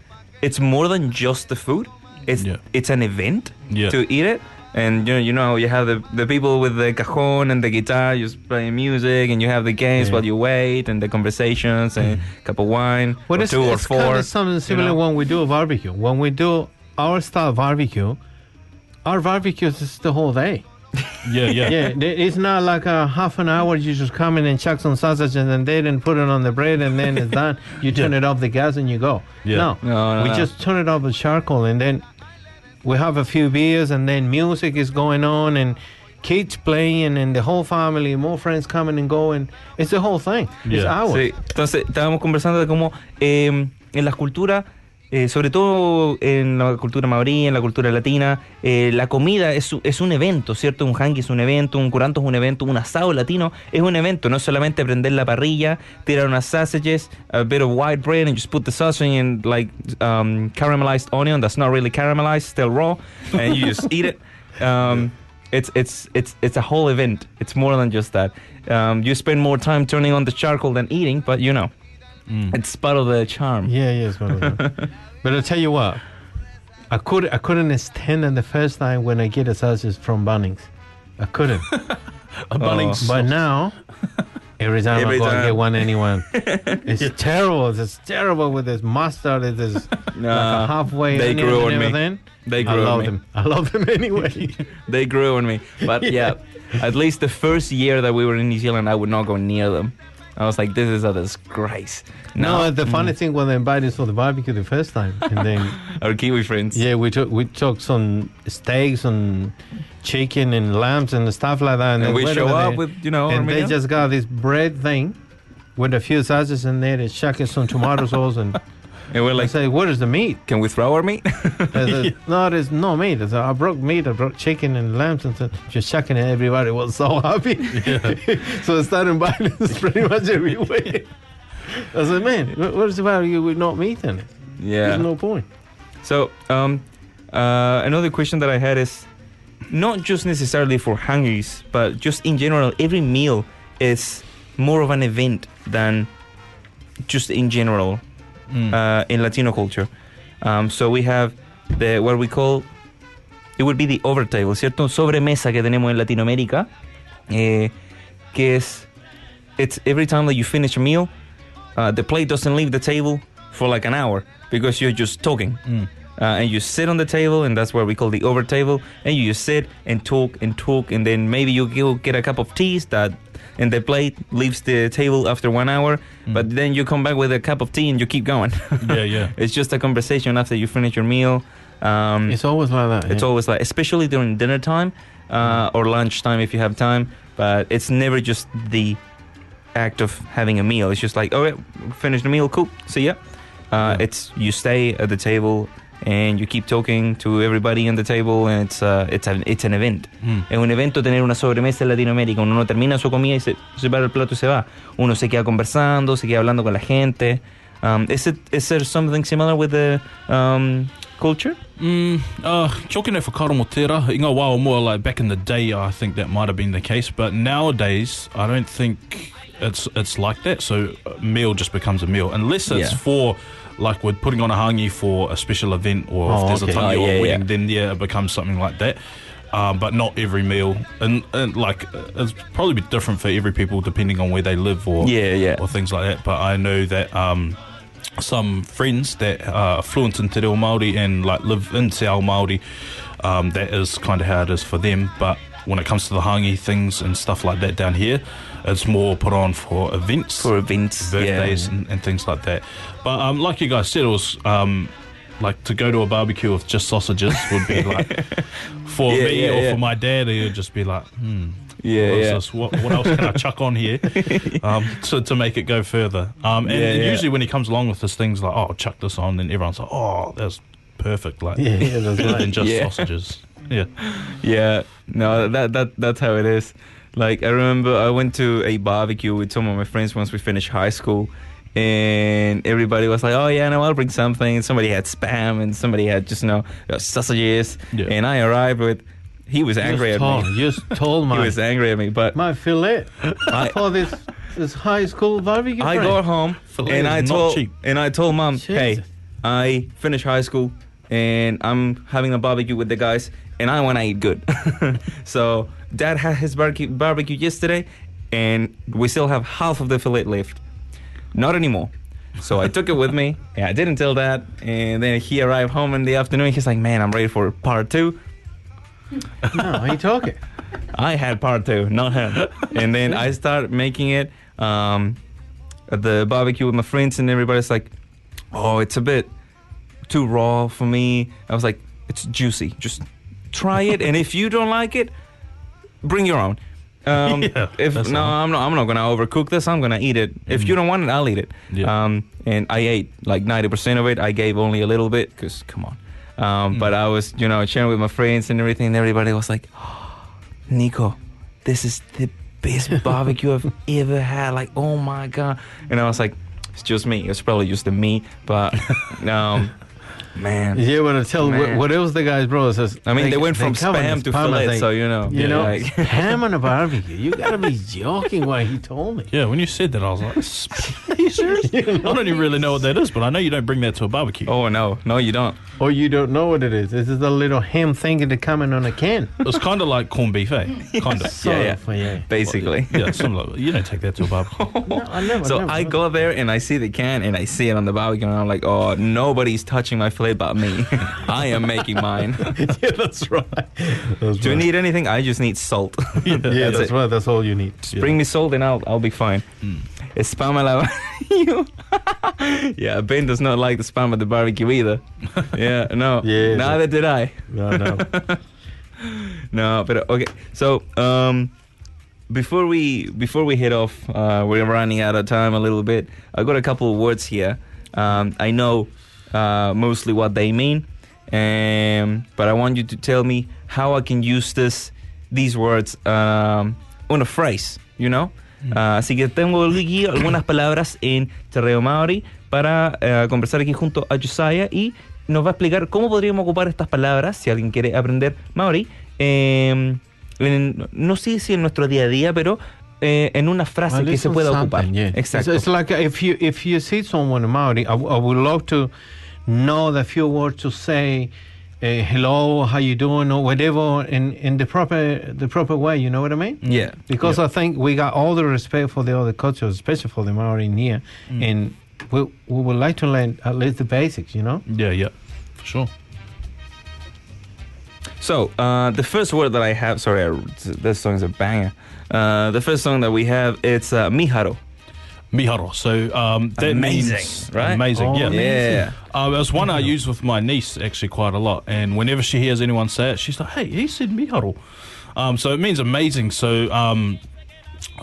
it's more than just the food. It's
Yeah.
it's an event
Yeah.
to eat it. And you know, you know, you have the, the people with the cajon and the guitar just playing music, and you have the games
Yeah.
while you wait, and the conversations, and a cup of wine,
Well,
or
it's,
two or
it's
four.
kind of something similar
know?
when we do a barbecue. When we do our style barbecue, our barbecue is the whole day. *laughs*
Yeah, yeah,
Yeah, it's not like a half an hour. You just come in and chuck some sausage and then they and put it on the bread and then it's *laughs* done. You turn it off the gas and you go.
Yeah.
No,
No, no,
we
no.
just turn it off with charcoal and then we have a few beers and then music is going on and kids playing and the whole family, more friends coming and going. It's the whole thing. It's
Yeah.
ours.
Sí, entonces estábamos conversando de cómo eh, en las culturas, eh, sobre todo en la cultura maorí, en la cultura latina, eh, la comida es, es un evento, ¿cierto? Un hangi es un evento, un curanto es un evento, un asado latino es un evento, no es solamente prender la parrilla, tirar unas sausages, a bit of white bread and just put the sausage in like um, caramelized onion that's not really caramelized, still raw, and you just eat it. *laughs* Um, it's it's it's it's a whole event. It's more than just that. Um, you spend more time turning on the charcoal than eating, but you know, Mm. it's part of the charm.
Yeah, yeah, it's one of *laughs* but I'll tell you what, I could I couldn't stand it the first time when I get a sausage from Bunnings. I couldn't. *laughs*
a Bunnings. Oh.
but now, *laughs* every time
Every
I go and get one, anyone, it's terrible. It's terrible with this mustard. It is like halfway.
they grew on me. They
I
grew on
love
me.
them. I love them anyway.
They grew on me. But yeah. at least the first year that we were in New Zealand, I would not go near them. I was like, this is a disgrace.
no, the
Mm.
funny thing when they invited us for the barbecue the first time, and then *laughs*
our Kiwi friends.
Yeah, we took we took some steaks and chicken and lambs and stuff like that.
And
then
we show up
there,
with, you know, our
and they
meal.
just got this bread thing with a few sausages in there, and chucking some tomato *laughs* sauce, and
And we're
I
like,
say, "What is the meat?"
can we throw our meat? *laughs*
I said, *laughs* no, there's no meat. I, said, I brought meat. I brought chicken and lambs, and so just chucking it. Everybody was so *laughs* happy. so I started this pretty much every week. I said, "Man, what what is the value with not meat in it?
yeah.
There's no point."
So, um, uh, another question that I had is not just necessarily for hangis, but just in general, every meal is more of an event than just in general
Mm.
uh, in Latino culture. Um, so we have the what we call it would be the over table, ¿cierto? Sobremesa que tenemos en Latinoamérica, eh, que es, it's every time that you finish a meal, uh, the plate doesn't leave the table for like an hour because you're just talking. Uh, and you sit on the table, and that's what we call the over table. And you just sit and talk and talk, and then maybe you get a cup of tea that, and the plate leaves the table after one hour. But then you come back with a cup of tea and you keep going. *laughs*
Yeah, yeah. *laughs*
it's just a conversation after you finish your meal. Um,
It's always like that.
it's
yeah.
always like, especially during dinner time uh, or lunchtime if you have time. But it's never just the act of having a meal. It's just like, oh, yeah, finish the meal, cool, see ya. Uh, It's you stay at the table and you keep talking to everybody on the table, and it's uh, it's an it's an event. Es un evento tener una sobremesa en Latinoamérica. Uno no termina su comida y se, se para el plato y se va. Uno se queda conversando, se queda hablando con la gente. Um, is it is there something similar with the um, culture?
Mm, uh, kia ora nei whakaro mo tērā. I ngā wā o like back in the day, I think that might have been the case. But nowadays, I don't think it's it's like that. So a meal just becomes a meal. Unless it's
Yeah.
for, like we're putting on a hangi for a special event or
Oh,
if there's
okay.
a tangi
Oh,
or
yeah,
a wedding,
yeah.
then yeah, it becomes something like that. Um, but not every meal. And, and like, it's probably be different for every people depending on where they live or,
Yeah, yeah.
or things like that. But I know that... Um, some friends that are fluent in Te Reo Māori and like live in Te Ao Māori, um, that is kind of how it is for them. But when it comes to the hangi things and stuff like that down here, it's more put on for events,
For events,
birthdays,
yeah.
and, and things like that. But um, like you guys said, it was um, like to go to a barbecue with just sausages would be like *laughs* for
Yeah,
me
yeah,
or
yeah.
for my dad, it would just be like, hmm.
Yeah,
what is
yeah.
this? What, what else can I chuck on here *laughs* um, to, to make it go further? Um, and
Yeah, yeah.
usually when he comes along with this things like, oh, chuck this on, and everyone's like, oh, that's perfect. Like,
Yeah, yeah, that's
than
right.
just
Yeah.
sausages. Yeah.
Yeah, no, that that that's how it is. Like I remember, I went to a barbecue with some of my friends once we finished high school, and everybody was like, "Oh yeah, no, I'll bring something." Somebody had spam, and somebody had just you know uh, sausages,
Yeah.
and I arrived with. He was angry
Just
at
told,
me.
Just told
me. *laughs*
He
was angry at me, but
my fillet. *laughs* I thought this this high school barbecue.
I got home
Filet
and I told
cheap.
and I told mom, "Hey, I finished high school and I'm having a barbecue with the guys, and I want to eat good." *laughs* so dad had his barbecue barbecue yesterday, and we still have half of the fillet left. Not anymore. So I took it with me. *laughs* And I didn't tell dad, and then he arrived home in the afternoon. He's like, "Man, I'm ready for part two. *laughs*
No, he took it.
I had part two, not him. and then I started making it um, at the barbecue with my friends, and everybody's like, "Oh, it's a bit too raw for me." I was like, "It's juicy. Just try it, and if you don't like it, bring your own." Um, *laughs*
Yeah,
if no. I'm not. I'm not gonna overcook this. I'm gonna eat it. If you don't want it, I'll eat it.
Yeah.
Um, and I ate like 90% of it. I gave only a little bit because come on. Um, But I was, you know, sharing with my friends and everything. And everybody was like, *gasps* Nico, this is the best *laughs* barbecue I've ever had. Like, oh my god! And I was like, it's just me. It's probably just the meat, but *laughs* um, man.
Yeah, but I tell what,
Man.
what else the guys, bro says.
I mean, they, went from
come on,
spam to
Parma,
fillet,
they-
so you know,
You know, *laughs*
like,
ham on a barbecue. You gotta be joking what he told me.
Yeah, when you said that, I was like, are you serious? *laughs* I don't even really know what that is, but I know you don't bring that to a barbecue.
oh no, no, you don't.
Or you don't know what it is. This is a little ham thing that coming on a can.
It's *laughs* kind of like corned beef, eh? Kind of.
Sort
yeah.
of, yeah.
Basically.
Yeah, similar. You don't take that to a barbecue.
No, I never.
So
never.
I go there and I see the can and I see it on the barbecue and I'm like, oh, nobody's touching my fillet but me. *laughs* I am making mine. *laughs*
yeah, that's right. That's
Do you
right.
need anything? I just need salt. *laughs*
Yeah,
that's
that's, right. That's all you need.
Bring me salt and I'll I'll be fine. Spam a la Yeah, Ben does not like the spam at the barbecue either. Yeah, no.
Yeah,
Neither did I.
No, no.
No, but okay. So, um, before we before we head off, uh, we're running out of time a little bit. I got a couple of words here. Um, I know uh, mostly what they mean, um, but I want you to tell me how I can use this these words um, on a phrase. You know. Ah, así que tengo aquí algunas palabras en terreo maori para eh, conversar aquí junto a Josiah y nos va a explicar cómo podríamos ocupar estas palabras si alguien quiere aprender maori. eh, en- no sé si en nuestro día a día, pero eh, en una frase
Well,
que se pueda ocupar.
yeah.
Exacto.
It's, it's like if you if you see someone Maori, I, I would love to know the few words to say uh, hello, how you doing, or whatever, in, in the proper the proper way. You know what I mean?
Yeah.
Because I think we got all the respect for the other cultures, especially for the Maori in here,
Mm.
and we, we would like to learn at least the basics. You know?
Yeah, yeah, for sure.
So, uh, the first word that I have, sorry, I, this is a banger. Uh, the first song that we have, it's uh, Miharo.
Miharo. So um, that
Amazing,
means
right?
amazing.
Oh,
yeah,
Yeah.
Uh, it was one I use with my niece actually quite a lot, and whenever she hears anyone say it, she's like, "Hey, he said miharo." Um, so it means amazing. So um,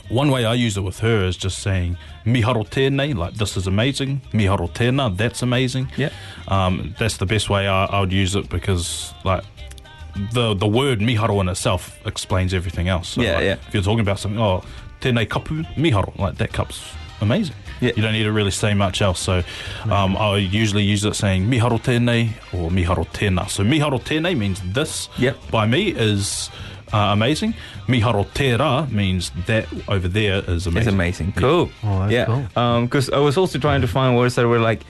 one way I use it with her is just saying miharo tēnei, like this is amazing. Miharo tēnā, that's amazing.
Yeah.
Um, that's the best way I, I would use it because like. The the word miharo in itself explains everything else. So,
Yeah,
like,
yeah.
If you're talking about something, oh, tēnei kapu miharo, like that cup's amazing.
Yeah.
You don't need to really say much else. So um, I usually use it saying miharo tēnei or miharo tēnā. So miharo tēnei means this
Yep.
by me is uh, amazing. Miharo tērā means that over there is amazing.
It's amazing. Cool.
Oh, that's
yeah.
cool.
Because I was also trying to find words that were like,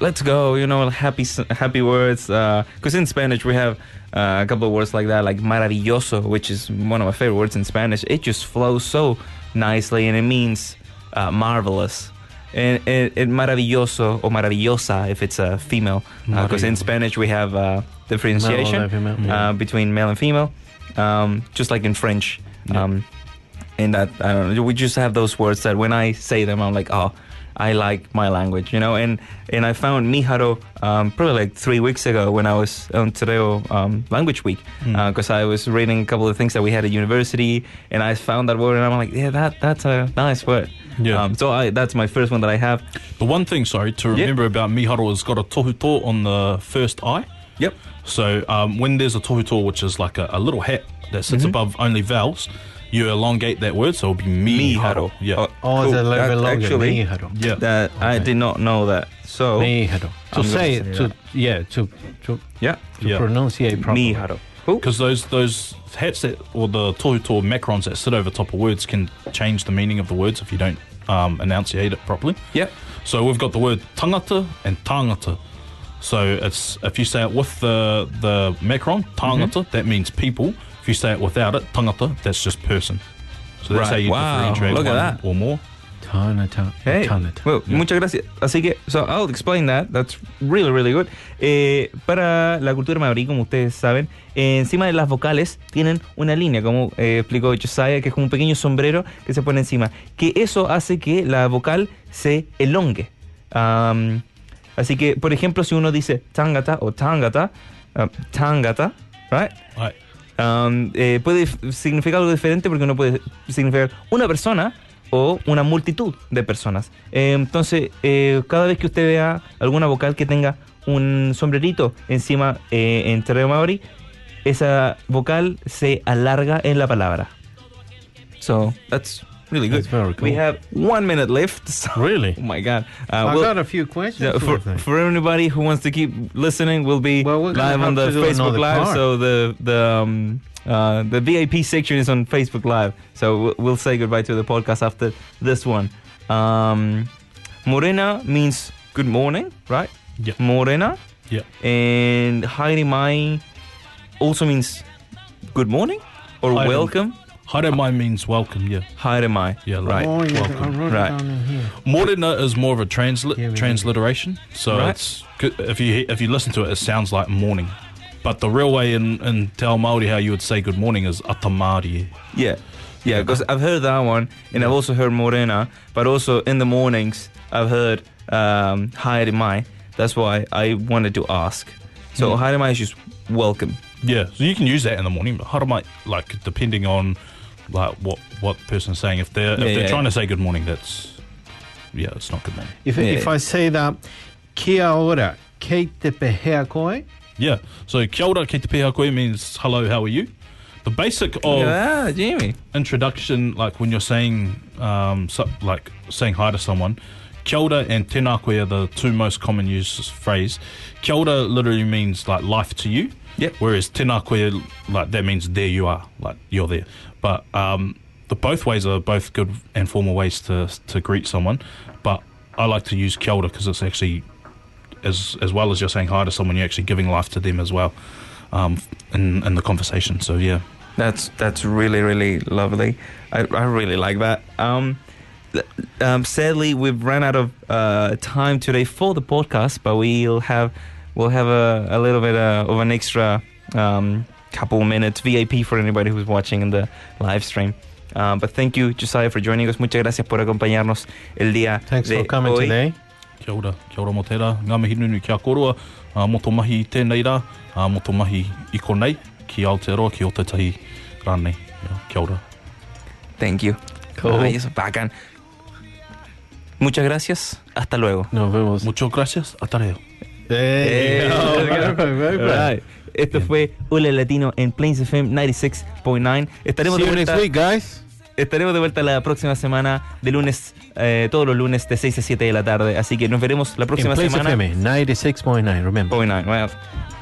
let's go, you know, happy happy words. Because in Spanish we have uh, a couple of words like that, like maravilloso, which is one of my favorite words in Spanish. It just flows so nicely and it means uh, marvelous. And it, it maravilloso or maravillosa if it's a female. Because in Spanish we have uh, differentiation
Male female, yeah.
uh, between male and female, um, just like in French. Um, and that I don't know. We just have those words that when I say them, I'm like, oh, I like my language, you know. And and I found Miharo um, probably like three weeks ago when I was on Te Reo um, Language Week because I was reading a couple of things that we had at university, and I found that word, and I'm like, yeah, that that's a nice word.
Yeah.
Um, so I, that's my first one that I have.
The one thing, sorry, to remember about miharo is got a tohuto on the first eye.
Yep.
So um, when there's a tohuto, which is like a, a little hat that
Mm-hmm.
sits above only vowels, you elongate that word, so it'll be miharo. Yeah.
Oh, it's a little
That
bit longer.
Actually,
Miharo.
Yeah.
that I did not know that. So
Miharo. To
I'm
say it, to yeah, to to,
yeah,
to
Yeah.
pronunciate properly.
Miharo. Cool.
Because those those hats that or the tohuto macrons that sit over top of words can change the meaning of the words if you don't um, enunciate it properly.
Yep.
So we've got the word tangata and tangata. So it's if you say it with the the macron tangata,
Mm-hmm.
that means people. If you say it without it, tangata, that's just person. So that's
Right.
how you
Wow.
differentiate
Look at
one
that.
or more.
Tanata.
Hey,
Tanata.
well, muchas gracias. Así que, so I'll explain that. That's really, really good. Eh, para la cultura maorí, como ustedes saben, eh, encima de las vocales tienen una línea, como eh, explicó Josiah, que es como un pequeño sombrero que se pone encima. Que eso hace que la vocal se elongue. Am, así que, por ejemplo, si uno dice tangata o tangata, ah, tangata, right?
Right.
Um, eh, puede significar algo diferente porque uno puede significar una persona o una multitud de personas. Eh, entonces, eh, cada vez que usted vea alguna vocal que tenga un sombrerito encima eh, en terreno maori, esa vocal se alarga en la palabra. So, that's really good.
That's very cool.
We have one minute left. *laughs* so-
Really?
Oh my God. Uh,
I
we'll-
got a few questions.
yeah, for, for anybody who wants to keep listening, we'll be
Well,
live on the Facebook Live.
part.
So the the um, uh, the VIP section is on Facebook Live. So we'll, we'll say goodbye to the podcast after this one. Um, Morena means good morning, right?
Yeah.
Morena
Yeah.
and Haere Mai also means good morning or
Haere-
welcome.
Haere mai means welcome, yeah.
Haere Mai,
Yeah, like-
right?
Oh, yeah, I
Welcome.
wrote
Right.
it down in here.
Morena is more of a transli-
Yeah,
transliteration. So
Right.
it's good- if you if you listen to it, it sounds like morning. But the real way in, in Te Ao Māori how you would say good morning is ata mārie.
Yeah, yeah, because I've heard that one, and I've also heard Morena, but also in the mornings I've heard um, Haere Mai. That's why I wanted to ask. So
Mm.
Haere Mai is just welcome.
Yeah, so you can use that in the morning. But haere mai, like depending on like what what the person's saying. If they're
Yeah,
if they're
yeah,
trying
yeah.
to say good morning, that's yeah, it's not good morning.
If,
Yeah.
if I say that, kia ora, kei te pehea koe,
Yeah. So kia ora kei te pēha koe means hello, how are you? The basic of
Ah, Jamie.
introduction, like when you're saying, um, so, like saying hi to someone, kia ora and tēnā koe are the two most common used phrase. Kia ora literally means like life to you.
Yep.
Whereas tēnā koe, like that means there you are, like you're there. But um, the both ways are both good and formal ways to to greet someone. But I like to use kia ora because it's actually as as well as you're saying hi to someone, you're actually giving life to them as well. um, in in the conversation. So yeah.
That's that's really really lovely. I, I really like that. Um, um, sadly, we've run out of uh, time today for the podcast, but we'll have we'll have a, a little bit uh, of an extra um, couple minutes VIP for anybody who's watching in the live stream. Um, but thank you, Josiah, for joining us. Muchas gracias por acompañarnos el día
Thanks
de
for coming
hoy.
today.
Kia ora, kia ora mo tērā, ngā mihi nunu kia korua, uh, mo tō mahi i tēnei rā, uh, mo tō mahi i konei, ki Aotearoa, ki o te tahi rānei. Yeah, kia ora.
Thank you.
Cool.
Ay, eso bacán. Muchas gracias. Hasta luego.
Nos vemos.
Muchas gracias, hasta reo.
Hey.
Eh. Alright. *laughs* Esto fue Hola Latino en Plains FM 96.9. Estaremos
See
de
you next
vuelta.
week, guys.
Estaremos de vuelta la próxima semana, de lunes, eh, todos los lunes de 6 a 7 de la tarde. Así que nos veremos la próxima
Place
semana.
FM 96.9, remember.
Point nine. Well,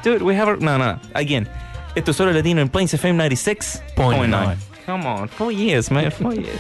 dude, we have a, no, no. Again, esto es Hola Latino en Plains FM 96.9.
Point nine.
Come on, four years, man, four years.